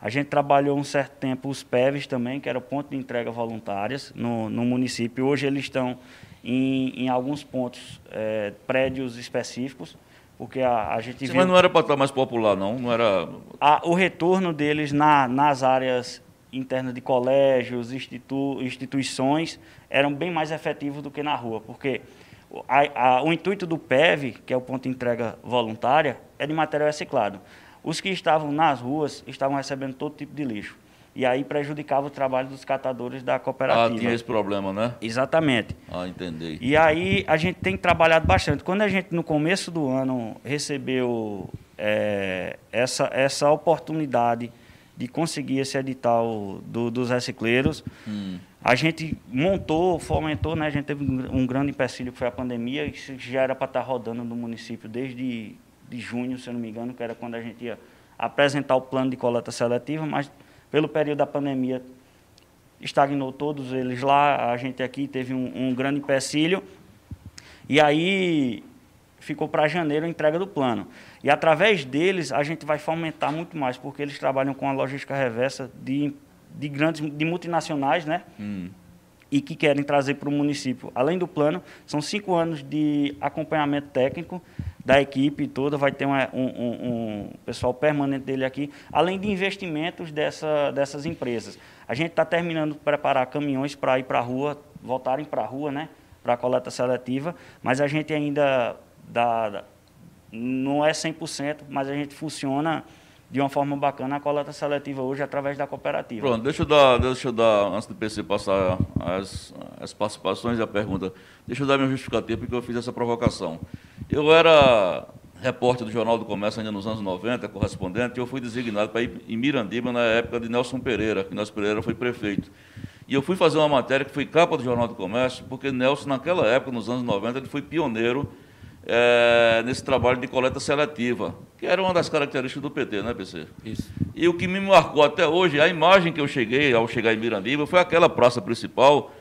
A gente trabalhou um certo tempo os PEVs também, que era o ponto de entrega voluntárias no, no município. Hoje eles estão em, em alguns pontos, é, prédios específicos, porque a, a gente Sim, viu... Mas não era para estar mais popular, não? Não era... A, o retorno deles na, nas áreas internas de colégios, institu, instituições, eram bem mais efetivos do que na rua, porque a, a, o intuito do PEV, que é o ponto de entrega voluntária, é de material reciclado. Os que estavam nas ruas estavam recebendo todo tipo de lixo. E aí prejudicava o trabalho dos catadores da cooperativa. Ah, tinha esse problema, né? Exatamente. Ah, entendi. E aí a gente tem trabalhado bastante. Quando a gente, no começo do ano, recebeu é, essa, essa oportunidade de conseguir esse edital do, dos recicleiros, hum. a gente montou, fomentou, né? a gente teve um grande empecilho que foi a pandemia, isso já era para estar tá rodando no município desde de junho, se eu não me engano, que era quando a gente ia apresentar o plano de coleta seletiva, mas pelo período da pandemia, estagnou todos eles lá, a gente aqui teve um, um grande empecilho, e aí ficou para janeiro a entrega do plano. E através deles a gente vai fomentar muito mais, porque eles trabalham com a logística reversa de, de grandes, de multinacionais, né? Hum. E que querem trazer para o município. Além do plano, são cinco anos de acompanhamento técnico da equipe toda, vai ter um, um, um, pessoal permanente dele aqui, além de investimentos dessa, dessas empresas. A gente está terminando de preparar caminhões para ir para a rua, voltarem para a rua, né, para a coleta seletiva, mas a gente ainda dá, não é 100%, mas a gente funciona de uma forma bacana a coleta seletiva hoje através da cooperativa. Pronto, deixa eu dar, deixa eu dar antes do PC passar as, as participações e a pergunta, deixa eu dar minha justificativa porque eu fiz essa provocação. Eu era repórter do Jornal do Comércio ainda nos anos 90, correspondente, e eu fui designado para ir em Mirandiba na época de Nelson Pereira, que Nelson Pereira foi prefeito. E eu fui fazer uma matéria que foi capa do Jornal do Comércio, porque Nelson, naquela época, nos anos 90, ele foi pioneiro é, nesse trabalho de coleta seletiva, que era uma das características do PT, né, PC? Isso. E o que me marcou até hoje, a imagem que eu cheguei ao chegar em Mirandiba, foi aquela praça principal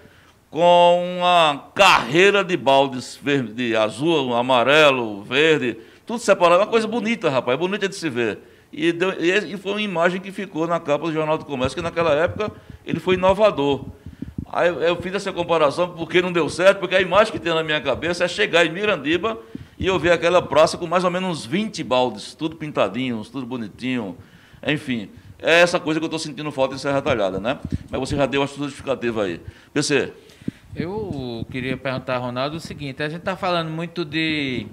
com uma carreira de baldes verde, de azul, amarelo, verde, tudo separado, uma coisa bonita, rapaz, bonita de se ver. E, deu, e foi uma imagem que ficou na capa do Jornal do Comércio, que naquela época ele foi inovador. Aí eu fiz essa comparação porque não deu certo, porque a imagem que tem na minha cabeça é chegar em Mirandiba e eu ver aquela praça com mais ou menos uns 20 baldes, tudo pintadinhos, tudo bonitinho, enfim. É essa coisa que eu estou sentindo falta em Serra Talhada, né? Mas você já deu a sua justificativa aí. PC. Eu queria perguntar, Ronaldo, o seguinte: a gente está falando muito de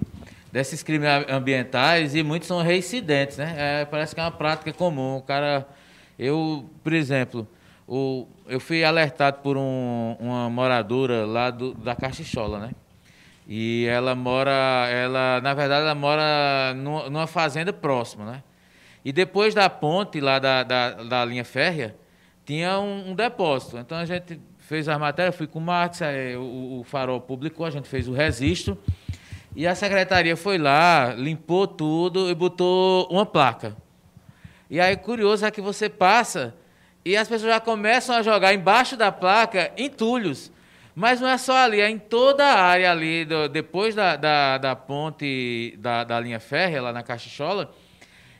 desses crimes ambientais e muitos são reincidentes, né? É, parece que é uma prática comum. O cara, eu, por exemplo, o, eu fui alertado por um, uma moradora lá do, da Caxichola, né? E ela mora, ela, na verdade, ela mora numa fazenda próxima, né? E depois da ponte lá da, da, da linha férrea, tinha um, um, depósito. Então a gente fez as matérias, fui com o Marcos, o, o Farol publicou, a gente fez o registro. E a secretaria foi lá, limpou tudo e botou uma placa. E aí, curioso é que você passa e as pessoas já começam a jogar embaixo da placa entulhos. Mas não é só ali, é em toda a área ali, do, depois da, da, da ponte da, da, linha férrea, lá na Caxichola,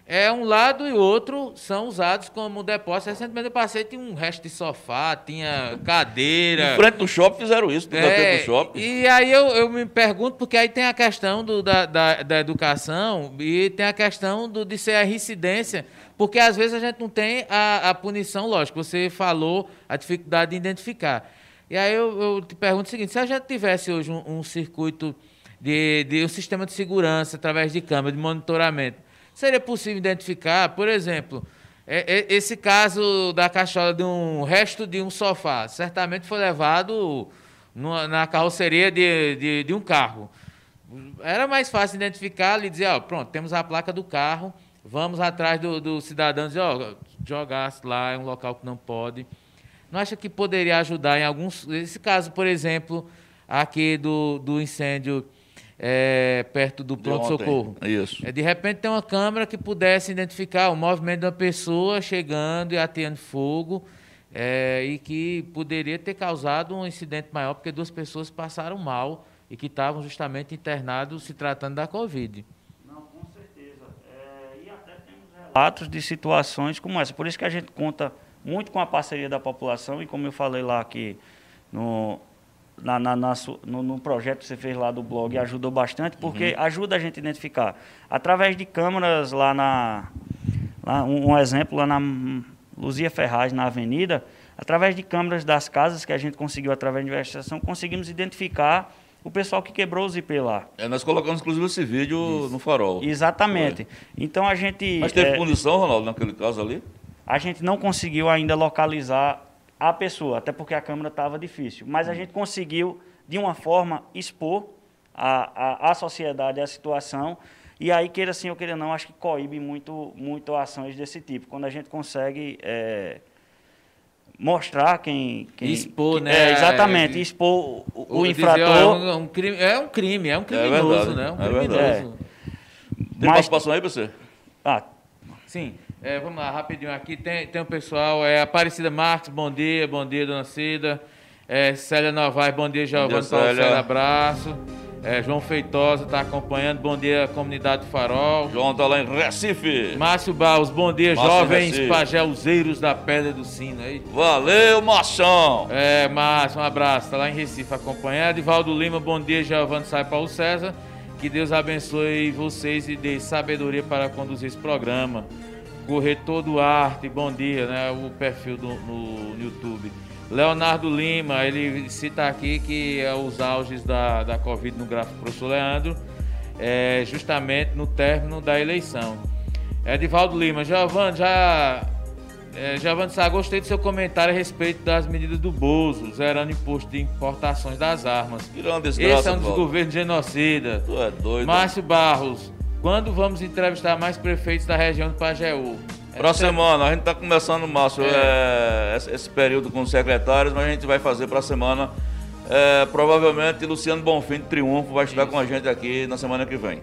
é um lado e outro são usados como depósito. Recentemente eu passei, tinha um resto de sofá, tinha cadeira. *laughs* Em frente do shopping fizeram isso, é, frente do shopping. E aí eu, eu me pergunto, porque aí tem a questão do, da, da, da educação e tem a questão do, de ser a residência porque às vezes a gente não tem a, a punição, lógico, você falou a dificuldade de identificar. E aí eu, eu te pergunto o seguinte: se a gente tivesse hoje um, um circuito de, de um sistema de segurança através de câmera, de monitoramento, seria possível identificar, por exemplo, é, é, esse caso da cachola de um resto de um sofá, certamente foi levado na carroceria de, de, de, um carro. Era mais fácil identificar e dizer, ó, pronto, temos a placa do carro, Vamos atrás do, do cidadão dizer, ó, jogar lá é um local que não pode. Não acha que poderia ajudar em alguns. Esse caso, por exemplo, aqui do, do incêndio é, perto do pronto-socorro. Isso. É, de repente tem uma câmera que pudesse identificar o movimento de uma pessoa chegando e ateando fogo. é, e que poderia ter causado um incidente maior, porque duas pessoas passaram mal e que estavam justamente internados se tratando da Covid. Não, com certeza. É, e até temos relatos de situações como essa. Por isso que a gente conta muito com a parceria da população e como eu falei lá que no, na, na, na, no, no, projeto que você fez lá do blog ajudou bastante, porque uhum. ajuda a gente a identificar. Através de câmeras lá na. Lá, um, um, exemplo, lá na Luzia Ferraz, na avenida, através de câmeras das casas que a gente conseguiu, através de investigação, conseguimos identificar o pessoal que quebrou os IP lá. É, nós colocamos, inclusive, esse vídeo Isso. no farol. Exatamente. Foi. Então a gente. Mas teve é, condição, Ronaldo, naquele caso ali? A gente não conseguiu ainda localizar a pessoa, até porque a câmera estava difícil. Mas a hum. gente conseguiu, de uma forma, expor a, a, a sociedade a situação. E aí, queira sim ou queira não, acho que coíbe muito, muito ações desse tipo. Quando a gente consegue. É, mostrar quem, quem expor, quem, né? É, exatamente, expor o, o infrator. Dizer, é, um crime, é um crime, é um é criminoso, é né? Um criminoso. É Tem Mas, participação aí para você? Ah, sim. É, vamos lá, rapidinho aqui. Tem, tem o um pessoal, é Aparecida Marques, bom dia, bom dia, dona Cida. É, Célia Novaes, bom dia, Giovanni Paulo Célia, abraço. É, João Feitosa está acompanhando. Bom dia, comunidade do Farol. João está lá em Recife. Márcio Barros, bom dia, Márcio jovens pajelzeiros da Pedra do Sino. Aí. Valeu, Machão. É, Márcio, um abraço. Está lá em Recife acompanhando. Divaldo Lima, bom dia, Giovanni Sai Paulo César. Que Deus abençoe vocês e dê sabedoria para conduzir esse programa. Corretor do Arte, bom dia, né? O perfil do, no YouTube. Leonardo Lima, ele cita aqui que é os auges da, da Covid no gráfico professor Leandro, é, justamente no término da eleição. Edivaldo Lima, Giovanni, já. É, Giovanni Sá, gostei do seu comentário a respeito das medidas do Bozo, zerando imposto de importações das armas. Esse é um dos governos genocida. Tu é doido. Márcio Barros, quando vamos entrevistar mais prefeitos da região do Pajeú? Próxima semana, a gente está começando, Márcio, é. É, esse período com os secretários, mas a gente vai fazer para a semana. É, provavelmente Luciano Bonfim de Triunfo vai estar Isso. com a gente aqui na semana que vem.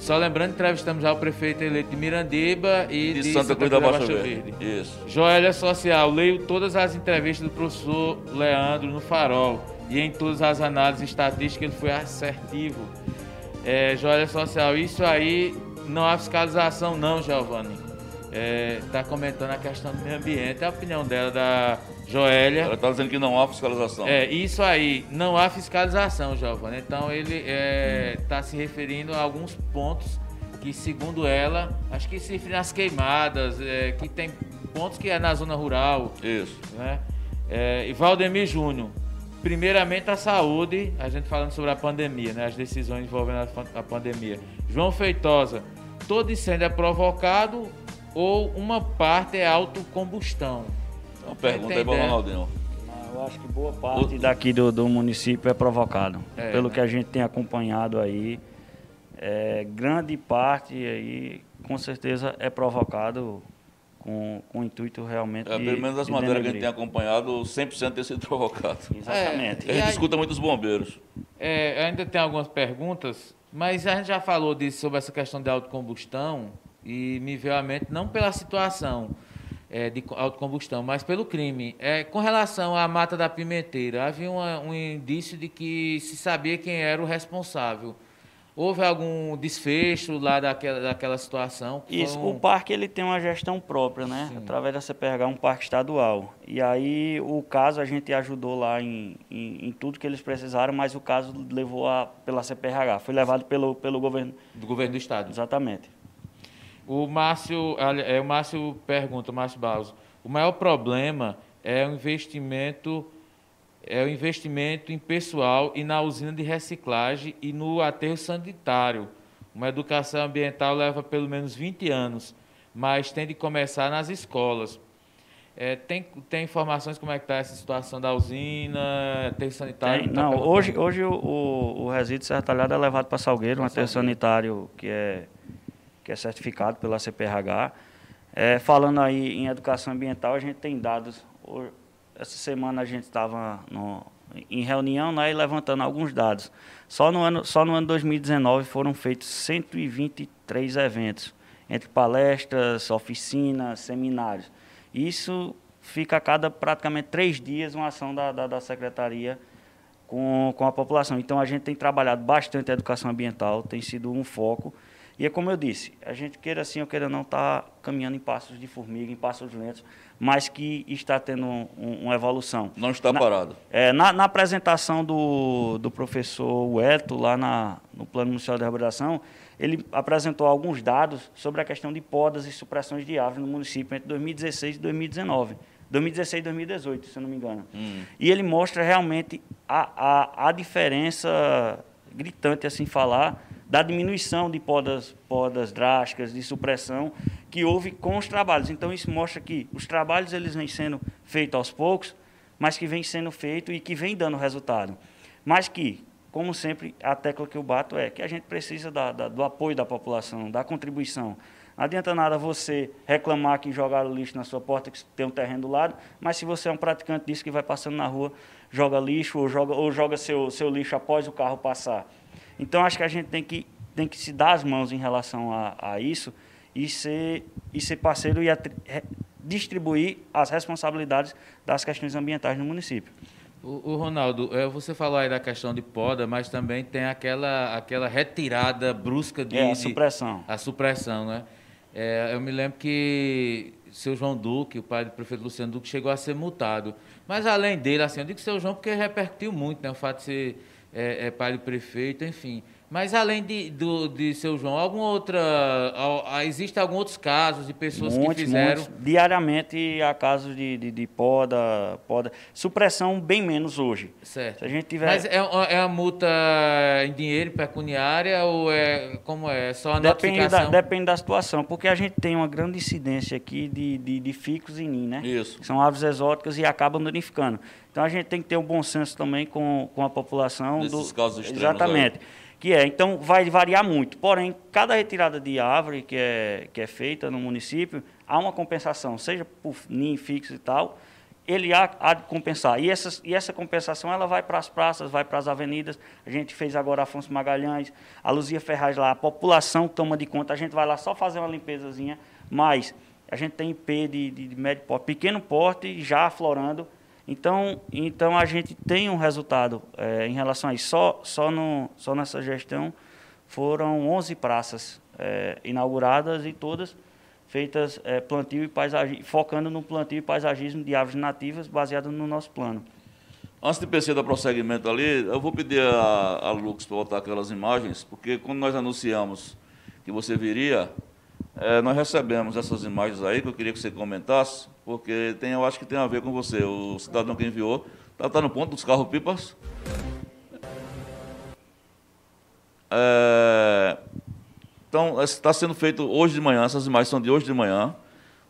Só lembrando, entrevistamos já o prefeito eleito de Mirandiba e de, de Santa, Santa Cruz da Baixa Verde. Verde. Isso. Joélia Social, leio todas as entrevistas do professor Leandro no Farol e em todas as análises estatísticas ele foi assertivo. É, Joélia Social, isso aí não há fiscalização não, Giovanni está é, tá comentando a questão do meio ambiente, a opinião dela, da Joélia. Ela está dizendo que não há fiscalização. É, isso aí, não há fiscalização, Giovanni. Então ele está é, tá se referindo a alguns pontos que, segundo ela, acho que se referem às queimadas, é, que tem pontos que é na zona rural. Isso. Né? É, e Valdemir Júnior, primeiramente a saúde, a gente falando sobre a pandemia, né? as decisões envolvendo a, pandemia. João Feitosa, todo incêndio é provocado ou uma parte é autocombustão? Uma pergunta aí para o Ronaldinho. Eu acho que boa parte daqui do, do município é provocado. É, Pelo né? que a gente tem acompanhado aí, é, grande parte aí, com certeza, é provocado com, com o intuito realmente é, de, Pelo menos as matérias que a gente tem acompanhado, 100% tem sido provocado. *laughs* Exatamente. É, a gente escuta muito os bombeiros. É, ainda tem algumas perguntas, mas a gente já falou disso, sobre essa questão de autocombustão, e me veio à mente não pela situação é, de autocombustão, mas pelo crime. É, com relação à mata da pimenteira, havia uma, um indício de que se sabia quem era o responsável. Houve algum desfecho lá daquela, daquela situação? Isso, um... o parque ele tem uma gestão própria, né? Sim. Através da CPH, um parque estadual. E aí o caso a gente ajudou lá em, em, em tudo que eles precisaram, mas o caso levou a, pela CPH, foi levado pelo, pelo governo... Do governo do Estado. Exatamente. O Márcio, é, o Márcio pergunta, o Márcio Barros, o maior problema é o investimento é o investimento em pessoal e na usina de reciclagem e no aterro sanitário. Uma educação ambiental leva pelo menos 20 anos, mas tem de começar nas escolas. É, tem, tem informações como é que está essa situação da usina, aterro sanitário? Tem, tá não, hoje, hoje o, o, o resíduo sertalhado é levado para Salgueiro, um aterro sanitário que é que é certificado pela CPRH. É, falando aí em educação ambiental, a gente tem dados. Essa semana a gente estava em reunião né, e levantando alguns dados. Só no, ano, só no ano 2019 foram feitos 123 eventos, entre palestras, oficinas, seminários. Isso fica a cada praticamente três dias uma ação da, da, da secretaria com, com a população. Então a gente tem trabalhado bastante a educação ambiental, tem sido um foco. E é como eu disse, a gente queira assim ou queira não está caminhando em passos de formiga, em passos lentos, mas que está tendo um, uma evolução. Não está na, parado. É, na, na, apresentação do, do professor Weto, lá na, no Plano Municipal de Reabilitação, ele apresentou alguns dados sobre a questão de podas e supressões de árvores no município entre 2016 e 2019. 2016 e 2018, se eu não me engano. Hum. E ele mostra realmente a, a, a diferença gritante, assim falar, da diminuição de podas, podas drásticas, de supressão, que houve com os trabalhos. Então, isso mostra que os trabalhos eles vêm sendo feitos aos poucos, mas que vem sendo feito e que vem dando resultado. Mas que, como sempre, a tecla que eu bato é que a gente precisa da, da, do apoio da população, da contribuição. Não adianta nada você reclamar que jogaram lixo na sua porta, que tem um terreno do lado, mas se você é um praticante disso que vai passando na rua, joga lixo ou joga, ou joga seu, seu lixo após o carro passar. Então, acho que a gente tem que, tem que se dar as mãos em relação a, a isso e ser, e ser parceiro e distribuir as responsabilidades das questões ambientais no município. O, o, Ronaldo, é, você falou aí da questão de poda, mas também tem aquela, aquela retirada brusca de. É, a supressão. De, a supressão, né? É, eu me lembro que seu João Duque, o pai do prefeito Luciano Duque, chegou a ser multado. Mas além dele, assim, eu digo seu João porque repercutiu muito, né? O fato de ser é, é pai do prefeito, enfim. Mas além de, do, de seu João, alguma outra. Existe alguns outros casos de pessoas muitos, que fizeram. Muitos. Diariamente há casos de, de, de, poda, poda. Supressão bem menos hoje. Certo. Se a gente tiver... Mas é, é a multa em dinheiro, pecuniária, ou é como é? é só a depende? Da, depende da situação, porque a gente tem uma grande incidência aqui de, de, de ficos e nin, né? Isso. Que são aves exóticas e acabam danificando. Então a gente tem que ter um bom senso também com, com a população. Nesses do... casos extremos. Exatamente. Aí que é, então vai variar muito. Porém, cada retirada de árvore que é, que é feita no município, há uma compensação, seja por ninho fixo e tal, ele há, há de compensar. E, essa e essa compensação ela vai para as praças, vai para as avenidas. A gente fez agora Afonso Magalhães, a Luzia Ferraz lá, a população toma de conta, a gente vai lá só fazer uma limpezazinha, mas a gente tem IP de, de, de médio porte, pequeno porte já aflorando, então, então a gente tem um resultado é, em relação a isso. Só, só, no, só nessa gestão foram 11 praças é, inauguradas e todas feitas é, plantio e paisagem, focando no plantio e paisagismo de árvores nativas baseado no nosso plano. Antes de PC dar prosseguimento ali, eu vou pedir a, a Lux para botar aquelas imagens, porque quando nós anunciamos que você viria, é, nós recebemos essas imagens aí que eu queria que você comentasse, porque tem, eu acho que tem a ver com você. O cidadão que enviou está tá no ponto dos carros-pipas. É, então, está sendo feito hoje de manhã, essas imagens são de hoje de manhã,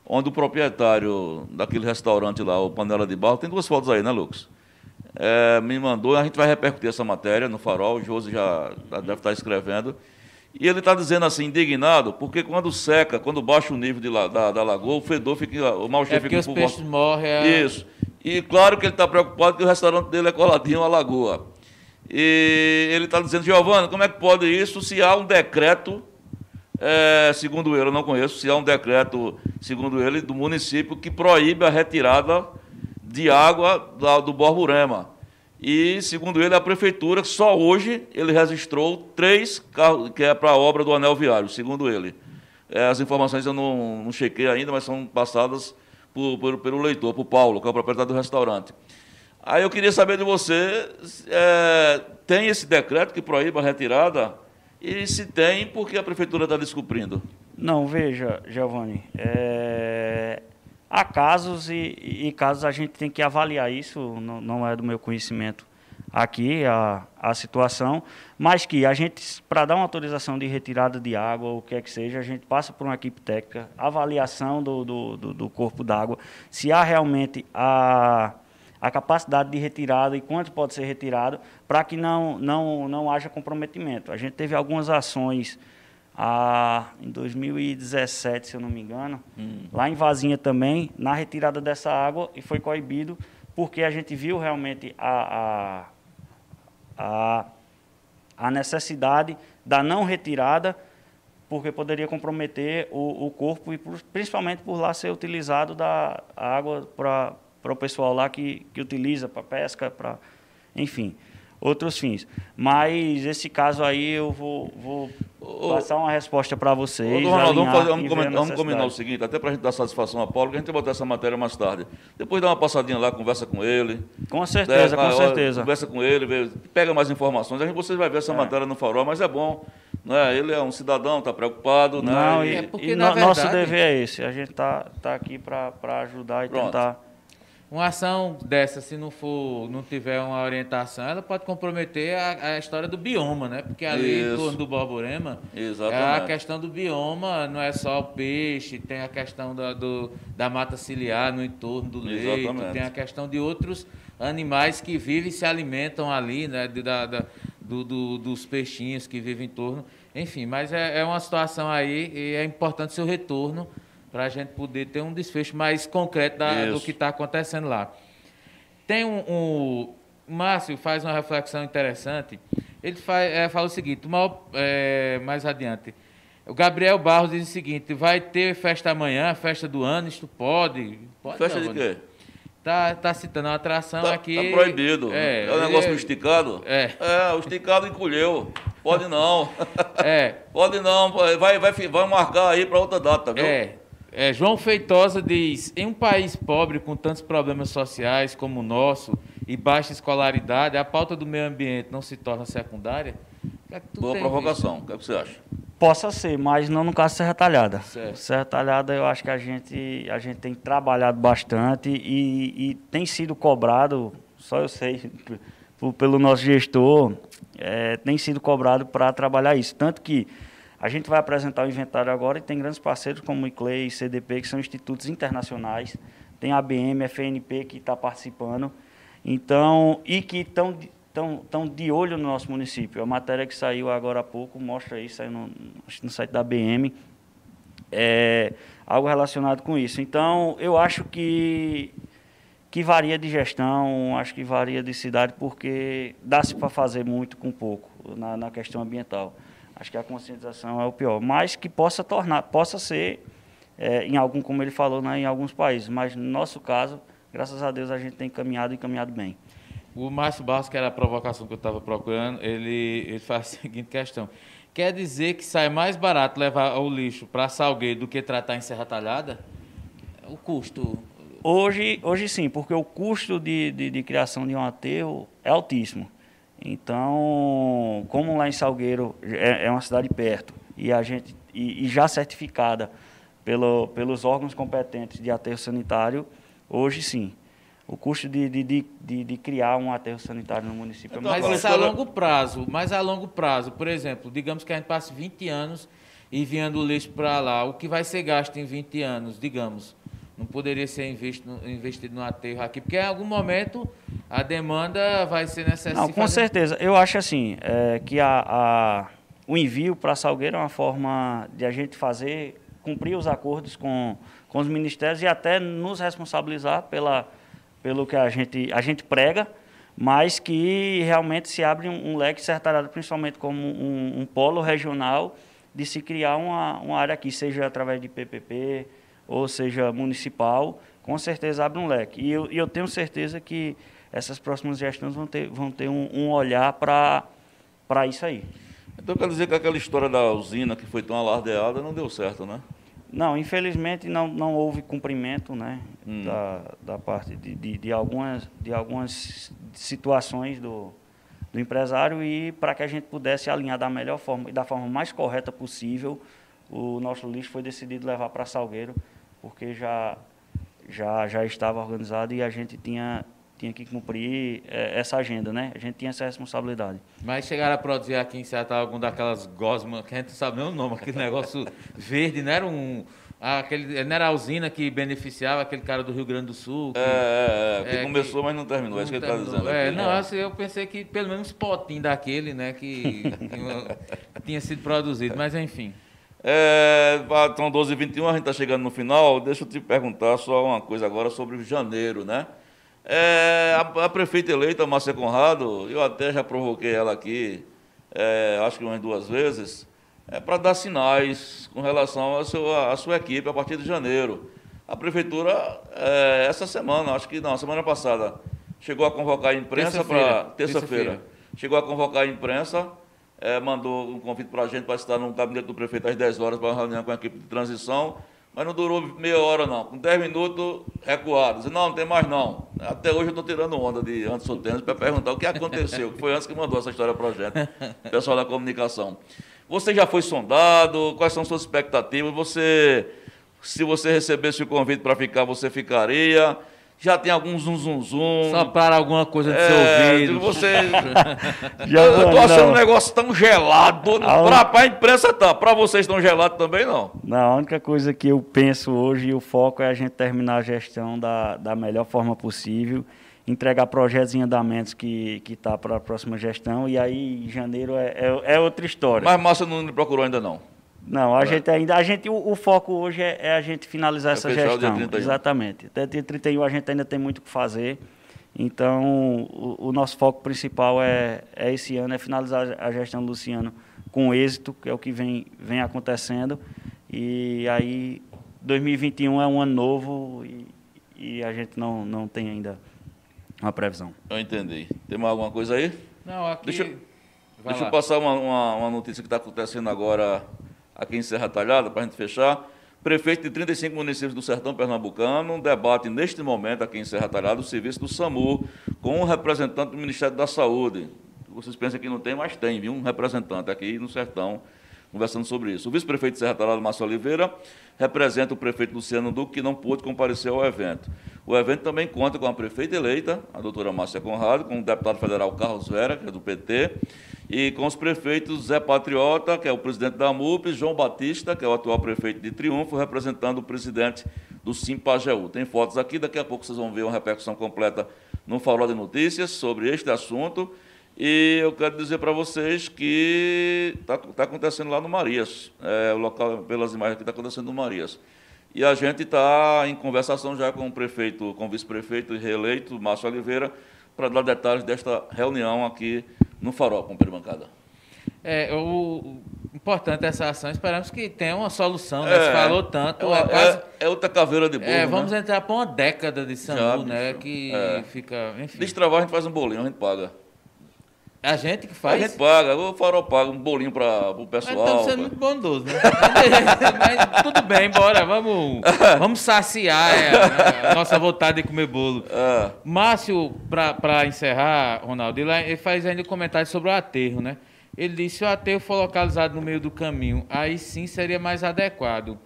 onde o proprietário daquele restaurante lá, o Panela de Barro, tem duas fotos aí, né, Lucas? É, me mandou, a gente vai repercutir essa matéria no farol, o Josi já deve estar escrevendo. E ele está dizendo assim, indignado, porque quando seca, quando baixa o nível de, da, da lagoa, o fedor fica, o mau cheiro é fica os peixes morrem. É... Isso. E claro que ele está preocupado que o restaurante dele é coladinho à lagoa. E ele está dizendo, Giovana, como é que pode isso se há um decreto, é, segundo ele, eu não conheço, se há um decreto, segundo ele, do município que proíbe a retirada de água do Borborema. E, segundo ele, a prefeitura, só hoje, ele registrou três carros, que é para a obra do anel viário, segundo ele. É, as informações eu não, não chequei ainda, mas são passadas por, por, pelo leitor, por Paulo, que é o proprietário do restaurante. Aí eu queria saber de você, é, tem esse decreto que proíbe a retirada? E se tem, por que a prefeitura está descumprindo? Não, veja, Giovanni, é, Há casos e, e, casos a gente tem que avaliar isso, não, não é do meu conhecimento aqui a, a situação, mas que a gente, para dar uma autorização de retirada de água, o que é que seja, a gente passa por uma equipe técnica, avaliação do, do, do, do corpo d'água, se há realmente a, a capacidade de retirada e quanto pode ser retirado, para que não, não, não haja comprometimento. A gente teve algumas ações ah, em 2017, se eu não me engano, hum. lá em Vazinha também, na retirada dessa água, e foi coibido, porque a gente viu realmente a, a, a, a necessidade da não retirada porque poderia comprometer o, o corpo e por, principalmente por lá ser utilizado da água para o pessoal lá que, que utiliza para pesca, para enfim outros fins. Mas esse caso aí eu vou, vou passar uma resposta para vocês. Ô, Ronaldo, vamos, fazer, vamos, comentar, vamos combinar o seguinte, até para a gente dar satisfação a Paulo, que a gente vai botar essa matéria mais tarde. Depois dá uma passadinha lá, conversa com ele. Com certeza, com certeza. Conversa com ele, vê, pega mais informações. A gente, vocês vão ver essa é. matéria no farol, mas é bom. Né? Ele é um cidadão, está preocupado. Né? Não, e, é porque, e no, verdade... nosso dever é esse. A gente está tá aqui para ajudar e Pronto. tentar uma ação dessa, se não for, não tiver uma orientação, ela pode comprometer a, a história do bioma, né? Porque ali Isso. em torno do Borborema, Exatamente. é a questão do bioma, não é só o peixe, tem a questão da, do, da mata ciliar no entorno do leito, Exatamente. tem a questão de outros animais que vivem e se alimentam ali, né? Da, da do, do, dos peixinhos que vivem em torno. Enfim, mas é, é uma situação aí e é importante seu retorno para a gente poder ter um desfecho mais concreto da, do que está acontecendo lá. Tem um, um, O Márcio faz uma reflexão interessante. Ele faz, é, fala o seguinte: mal, é, mais adiante. O Gabriel Barros diz o seguinte: vai ter festa amanhã, festa do ano, isto pode. pode festa não, de quê? Tá, tá citando uma atração tá, aqui. Tá proibido. É, é o negócio do esticado? É. É, o esticado encolheu. Pode não. *laughs* É. Pode não. Vai, vai, vai marcar aí para outra data, viu? É. É, João Feitosa diz: em um país pobre com tantos problemas sociais como o nosso e baixa escolaridade, a pauta do meio ambiente não se torna secundária? Que é Boa provocação. Visto? O que, é que você acha? Possa ser, mas não no caso Serra Talhada. Certo. Serra Talhada, eu acho que a gente, a gente tem trabalhado bastante e, e tem sido cobrado, só eu sei, *laughs* pelo nosso gestor, é, tem sido cobrado para trabalhar isso. Tanto que a gente vai apresentar o inventário agora e tem grandes parceiros como o ICLEI CDP, que são institutos internacionais. Tem a ABM, a FNP que está participando. Então, e que estão tão, tão de olho no nosso município. A matéria que saiu agora há pouco mostra isso, saiu no, no site da ABM. É, algo relacionado com isso. Então, eu acho que, que varia de gestão, acho que varia de cidade, porque dá-se para fazer muito com pouco na, na questão ambiental. Acho que a conscientização é o pior, mas que possa tornar, possa ser é, em algum, como ele falou, né, em alguns países, mas no nosso caso, graças a Deus, a gente tem caminhado e caminhado bem. O Márcio Barros, que era a provocação que eu estava procurando, ele, ele faz a *laughs* seguinte questão. Quer dizer que sai mais barato levar o lixo para Salgueiro do que tratar em Serra Talhada? O custo. Hoje, hoje sim, porque o custo de, de, de criação de um aterro é altíssimo. Então, como lá em Salgueiro é, é uma cidade perto e a gente e, e já certificada pelo, pelos órgãos competentes de aterro sanitário, hoje sim. O custo de, de, de, de, criar um aterro sanitário no município então, é muito Mas isso a longo prazo, mas a longo prazo, por exemplo, digamos que a gente passe 20 anos enviando o lixo para lá, o que vai ser gasto em 20 anos, digamos? Não poderia ser investido, investido no aterro aqui, porque em algum momento a demanda vai ser necessária. Não, com fazer... certeza. Eu acho assim, é, que a, a, o envio para Salgueiro é uma forma de a gente fazer, cumprir os acordos com, com os ministérios e até nos responsabilizar pela, pelo que a gente, a gente prega, mas que realmente se abre um, um leque secretariado, principalmente como um, um, polo regional, de se criar uma, uma área aqui, seja através de PPP, ou seja municipal, com certeza abre um leque. E eu, eu tenho certeza que essas próximas gestões vão ter, vão ter um, um olhar para isso aí. Então quer dizer que aquela história da usina que foi tão alardeada não deu certo, né? Não, infelizmente não, não houve cumprimento né, hum. da, da parte de, de, de, algumas, de algumas situações do, do empresário e para que a gente pudesse alinhar da melhor forma e da forma mais correta possível, o nosso lixo foi decidido levar para Salgueiro porque já, já, já estava organizado e a gente tinha, tinha que cumprir é, essa agenda, né? A gente tinha essa responsabilidade. Mas chegaram a produzir aqui em Ceará algum daquelas gosmas, que a gente não sabe nem o nome, aquele negócio *laughs* verde, não era um... Aquele, não era a usina que beneficiava aquele cara do Rio Grande do Sul. Que, é, é, é, que começou, que, mas não terminou, é isso que ele está dizendo. É, não, assim, eu pensei que pelo menos um potinho daquele, né, que, *laughs* que tinha sido produzido, mas enfim. É, são 12 h 21 a gente está chegando no final. Deixa eu te perguntar só uma coisa agora sobre janeiro, né? É, a, a, prefeita eleita, Márcia Conrado, eu até já provoquei ela aqui, é, acho que umas duas vezes. é para dar sinais com relação à sua, à sua equipe a partir de janeiro. A prefeitura, é, essa semana, acho que não, semana passada, chegou a convocar a imprensa para. Terça-feira. Terça chegou a convocar a imprensa, é, mandou um convite para a gente para estar no gabinete do prefeito às 10 horas para uma reunião com a equipe de transição, mas não durou meia hora, não. Com 10 minutos, recuados. Não, não tem mais não. Até hoje eu estou tirando onda de Anderson Tênis para perguntar o que aconteceu, que foi antes que mandou essa história para a gente, pessoal da comunicação. Você já foi sondado? Quais são suas expectativas? Você se você recebesse o convite para ficar, você ficaria. Já tem algum zum zum zum. Só para alguma coisa de é, seu ouvido. Você. *laughs* já, eu tô achando um negócio tão gelado. Para a imprensa tá. Para vocês tão gelado também não. Não, a única coisa que eu penso hoje e o foco é a gente terminar a gestão da, da melhor forma possível entregar projetos em andamentos que que tá para a próxima gestão e aí janeiro é, é, é outra história. Mas Márcio não me procurou ainda não. Não, a é. gente ainda. A gente, o, o foco hoje é, é, a gente finalizar é essa gestão. Exatamente. Até dia 31 a gente ainda tem muito o que fazer. Então, o, o, nosso foco principal é, é esse ano, é finalizar a gestão do Luciano com êxito, que é o que vem, vem acontecendo. E aí, 2021 é um ano novo e, e a gente não, não tem ainda uma previsão. Eu entendi. Tem mais alguma coisa aí? Não, aqui. Deixa, deixa eu passar uma, uma, uma notícia que está acontecendo agora aqui em Serra Talhada, para a gente fechar. Prefeito de 35 municípios do Sertão Pernambucano, debate neste momento aqui em Serra Talhada o serviço do SAMU com um representante do Ministério da Saúde. Vocês pensam que não tem, mas tem, viu? Um representante aqui no Sertão conversando sobre isso. O vice-prefeito de Serra Talhada, Márcio Oliveira, representa o prefeito Luciano Duque, que não pôde comparecer ao evento. O evento também conta com a prefeita eleita, a doutora Márcia Conrado, com o deputado federal Carlos Vera, que é do PT, e com os prefeitos Zé Patriota, que é o presidente da MUP, João Batista, que é o atual prefeito de Triunfo, representando o presidente do Simpageu. Tem fotos aqui, daqui a pouco vocês vão ver uma repercussão completa no Farol de Notícias sobre este assunto. E eu quero dizer para vocês que está tá acontecendo lá no Marias, é, o local, pelas imagens que está acontecendo no Marias. E a gente está em conversação já com o prefeito, com o vice-prefeito reeleito, Márcio Oliveira, para dar detalhes desta reunião aqui no Farol, com Bancada. É, o importante essa ação, esperamos que tenha uma solução, né? É, Se falou tanto. É, é, quase, é, outra caveira de bolo. É, vamos né? entrar para uma década de SAMU, né? Que é. fica. Enfim. Destravar, a gente faz um bolinho, a gente paga. É a gente que faz? A gente paga, o farol paga um bolinho para o pessoal. Estamos sendo muito bondoso, né? Mas tudo bem, bora, vamos, *laughs* vamos saciar é, a, nossa vontade de comer bolo. É. Márcio, para encerrar, Ronaldo, ele, faz ainda um comentário sobre o aterro, né? Ele disse: se o aterro for localizado no meio do caminho, aí sim seria mais adequado.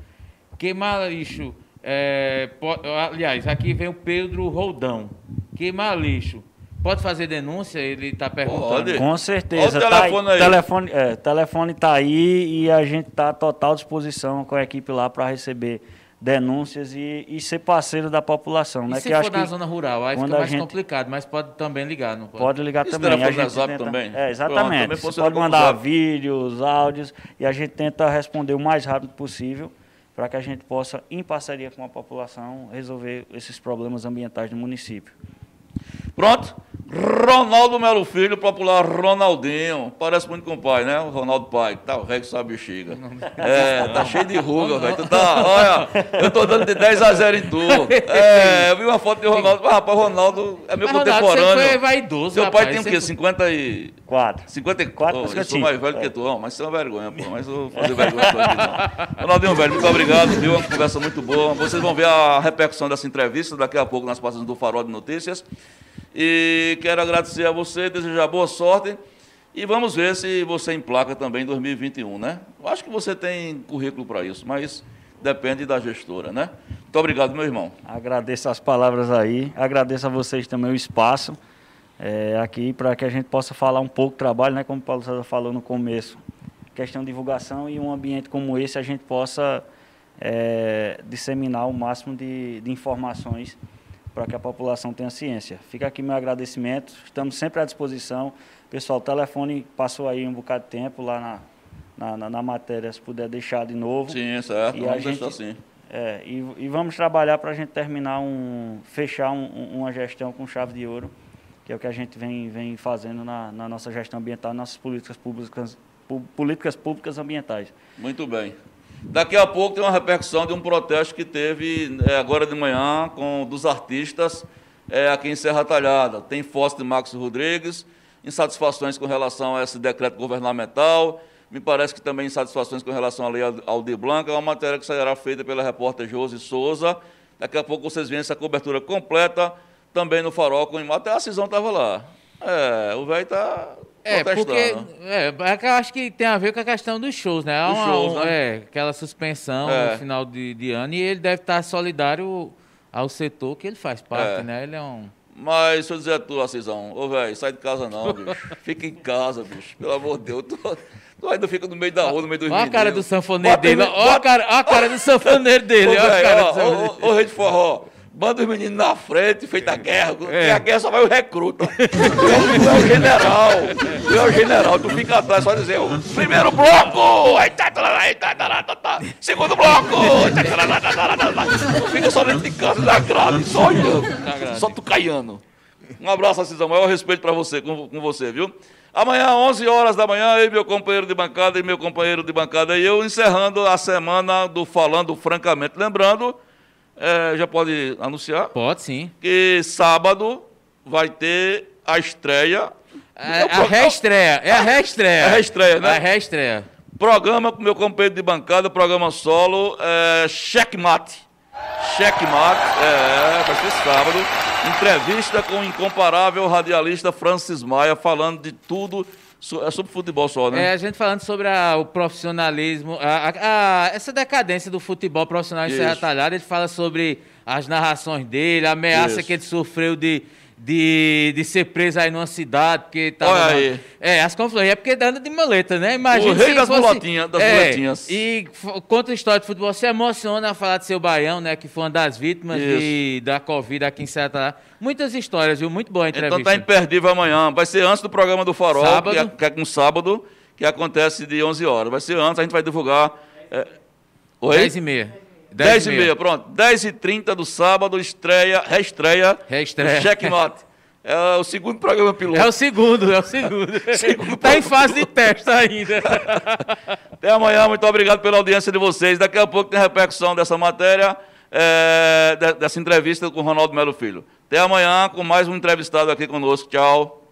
Queimar lixo. É, aliás, aqui vem o Pedro Roldão. Queimar lixo Pode fazer denúncia? Ele está perguntando. Pode. Com certeza. Olha o telefone tá aí. Telefone, é, telefone está aí e a gente está à total disposição com a equipe lá para receber denúncias e, e, ser parceiro da população. E né? se que for na zona rural, aí fica mais gente... complicado, mas pode também ligar, não pode? Pode ligar Isso também. A gente WhatsApp tenta... também? É, exatamente. Pronto, Você pode mandar vídeos, áudios e a gente tenta responder o mais rápido possível para que a gente possa, em parceria com a população, resolver esses problemas ambientais do município. Pronto? Ronaldo Melo Filho, popular Ronaldinho. Parece muito com o pai, né? O Ronaldo Pai. Tá, o Rex sabe bexiga. *laughs* É, tá cheio de ruga, velho. Tu tá, olha, eu tô dando de 10 a 0 em tu. É, eu vi uma foto de Ronaldo. Mas, rapaz, o Ronaldo é meu Mas, contemporâneo. Ronaldo, você foi vaidoso, Seu rapaz, pai tem o quê? 54? 54, oh, eu sou mais velho é. que tu, ó, mas isso é uma vergonha, pô. Mas eu vou fazer vergonha aqui, não. Ronaldinho, velho, muito obrigado, viu? Uma conversa muito boa. Vocês vão ver a repercussão dessa entrevista daqui a pouco nas páginas do Farol de Notícias. E quero agradecer a você, desejar boa sorte. E vamos ver se você emplaca também em 2021, né? Eu acho que você tem currículo para isso, mas depende da gestora, né? Muito obrigado, meu irmão. Agradeço as palavras aí, agradeço a vocês também o espaço é, aqui para que a gente possa falar um pouco do trabalho, né? Como o Paulo César falou no começo, questão de divulgação e um ambiente como esse a gente possa é, disseminar o máximo de, de informações para que a população tenha ciência. Fica aqui meu agradecimento, estamos sempre à disposição. Pessoal, o telefone passou aí um bocado de tempo lá na, na, na, na matéria, se puder deixar de novo. Sim, certo, e vamos a gente, deixar sim. É, e, e vamos trabalhar para a gente terminar um, fechar um, uma gestão com chave de ouro, que é o que a gente vem, vem fazendo na, na nossa gestão ambiental, nossas políticas públicas, políticas públicas ambientais. Muito bem. Daqui a pouco tem uma repercussão de um protesto que teve é, agora de manhã com dos artistas é, aqui em Serra Talhada. Tem foto de Marcos Rodrigues, insatisfações com relação a esse decreto governamental. Me parece que também insatisfações com relação à lei Aldir Blanca. É uma matéria que será feita pela repórter Josi Souza. Daqui a pouco vocês veem essa cobertura completa também no Farol. Com... Até a Cisão estava lá. É, o velho está é, porque é, é eu acho que tem a ver com a questão dos shows, né? Dos shows, né? É, aquela suspensão é. no final de, de, ano e ele deve estar solidário ao setor que ele faz parte, é. né? Ele é um. Mas, deixa eu dizer a tua, Cisão, ô velho, sai de casa não, bicho. Fica em casa, bicho. Pelo amor de Deus. Tu, tu ainda fica no meio da rua, no meio dos Olha a cara do sanfoneiro dele. Olha a cara, a cara do sanfoneiro dele. Ô, rei de forró. Manda os meninos na frente, feita a guerra. É. a guerra só vai o recruta. *laughs* tu é o general. Tu é o general. Tu fica atrás só dizer o primeiro bloco. Segundo bloco. Tu fica só dentro de casa na grade, só olhando. Só tu caiando. Um abraço, Cisão. Maior respeito para você, com, com você, viu? Amanhã, 11 horas da manhã, eu e meu companheiro de bancada e meu companheiro de bancada e eu encerrando a semana do Falando Francamente. Lembrando é, já pode anunciar? Pode sim. Que sábado vai ter a estreia. É, a reestreia. É a reestreia. É a reestreia, né? É a reestreia. Programa com meu companheiro de bancada, programa solo, é, Checkmate. Checkmate, é, vai ser sábado. Entrevista com o incomparável radialista Francis Maia, falando de tudo é sobre futebol só, né? É, a gente falando sobre a, o profissionalismo, a, a, essa decadência do futebol profissional em Serra Talhada, ele fala sobre as narrações dele, a ameaça Isso. que ele sofreu de de, de ser preso aí numa cidade, porque tava. Olha aí. É, as confusões. É porque anda de maleta, né? Imagina. O rei das fosse, das é, muletinhas. E conta a história de futebol. Se emociona a falar de seu Baião, né? Que foi uma das vítimas de, da Covid aqui em Serra Muitas histórias, viu? Muito boa a entrevista. Então tá imperdível amanhã. Vai ser antes do programa do Farol, sábado. Que, é, que é um sábado, que acontece de 11 horas. Vai ser antes, a gente vai divulgar. É... Oi? 10 e meia. 10 e meia, pronto. 10 e 30 do sábado, estreia, reestreia. Reestreia. *laughs* Checkmate. É o segundo programa piloto. É o segundo, é o segundo. *laughs* segundo tá em fase de teste ainda. *laughs* Até amanhã, muito obrigado pela audiência de vocês. Daqui a pouco tem repercussão dessa matéria, é, dessa entrevista com o Ronaldo Melo Filho. Até amanhã com mais um entrevistado aqui conosco. Tchau.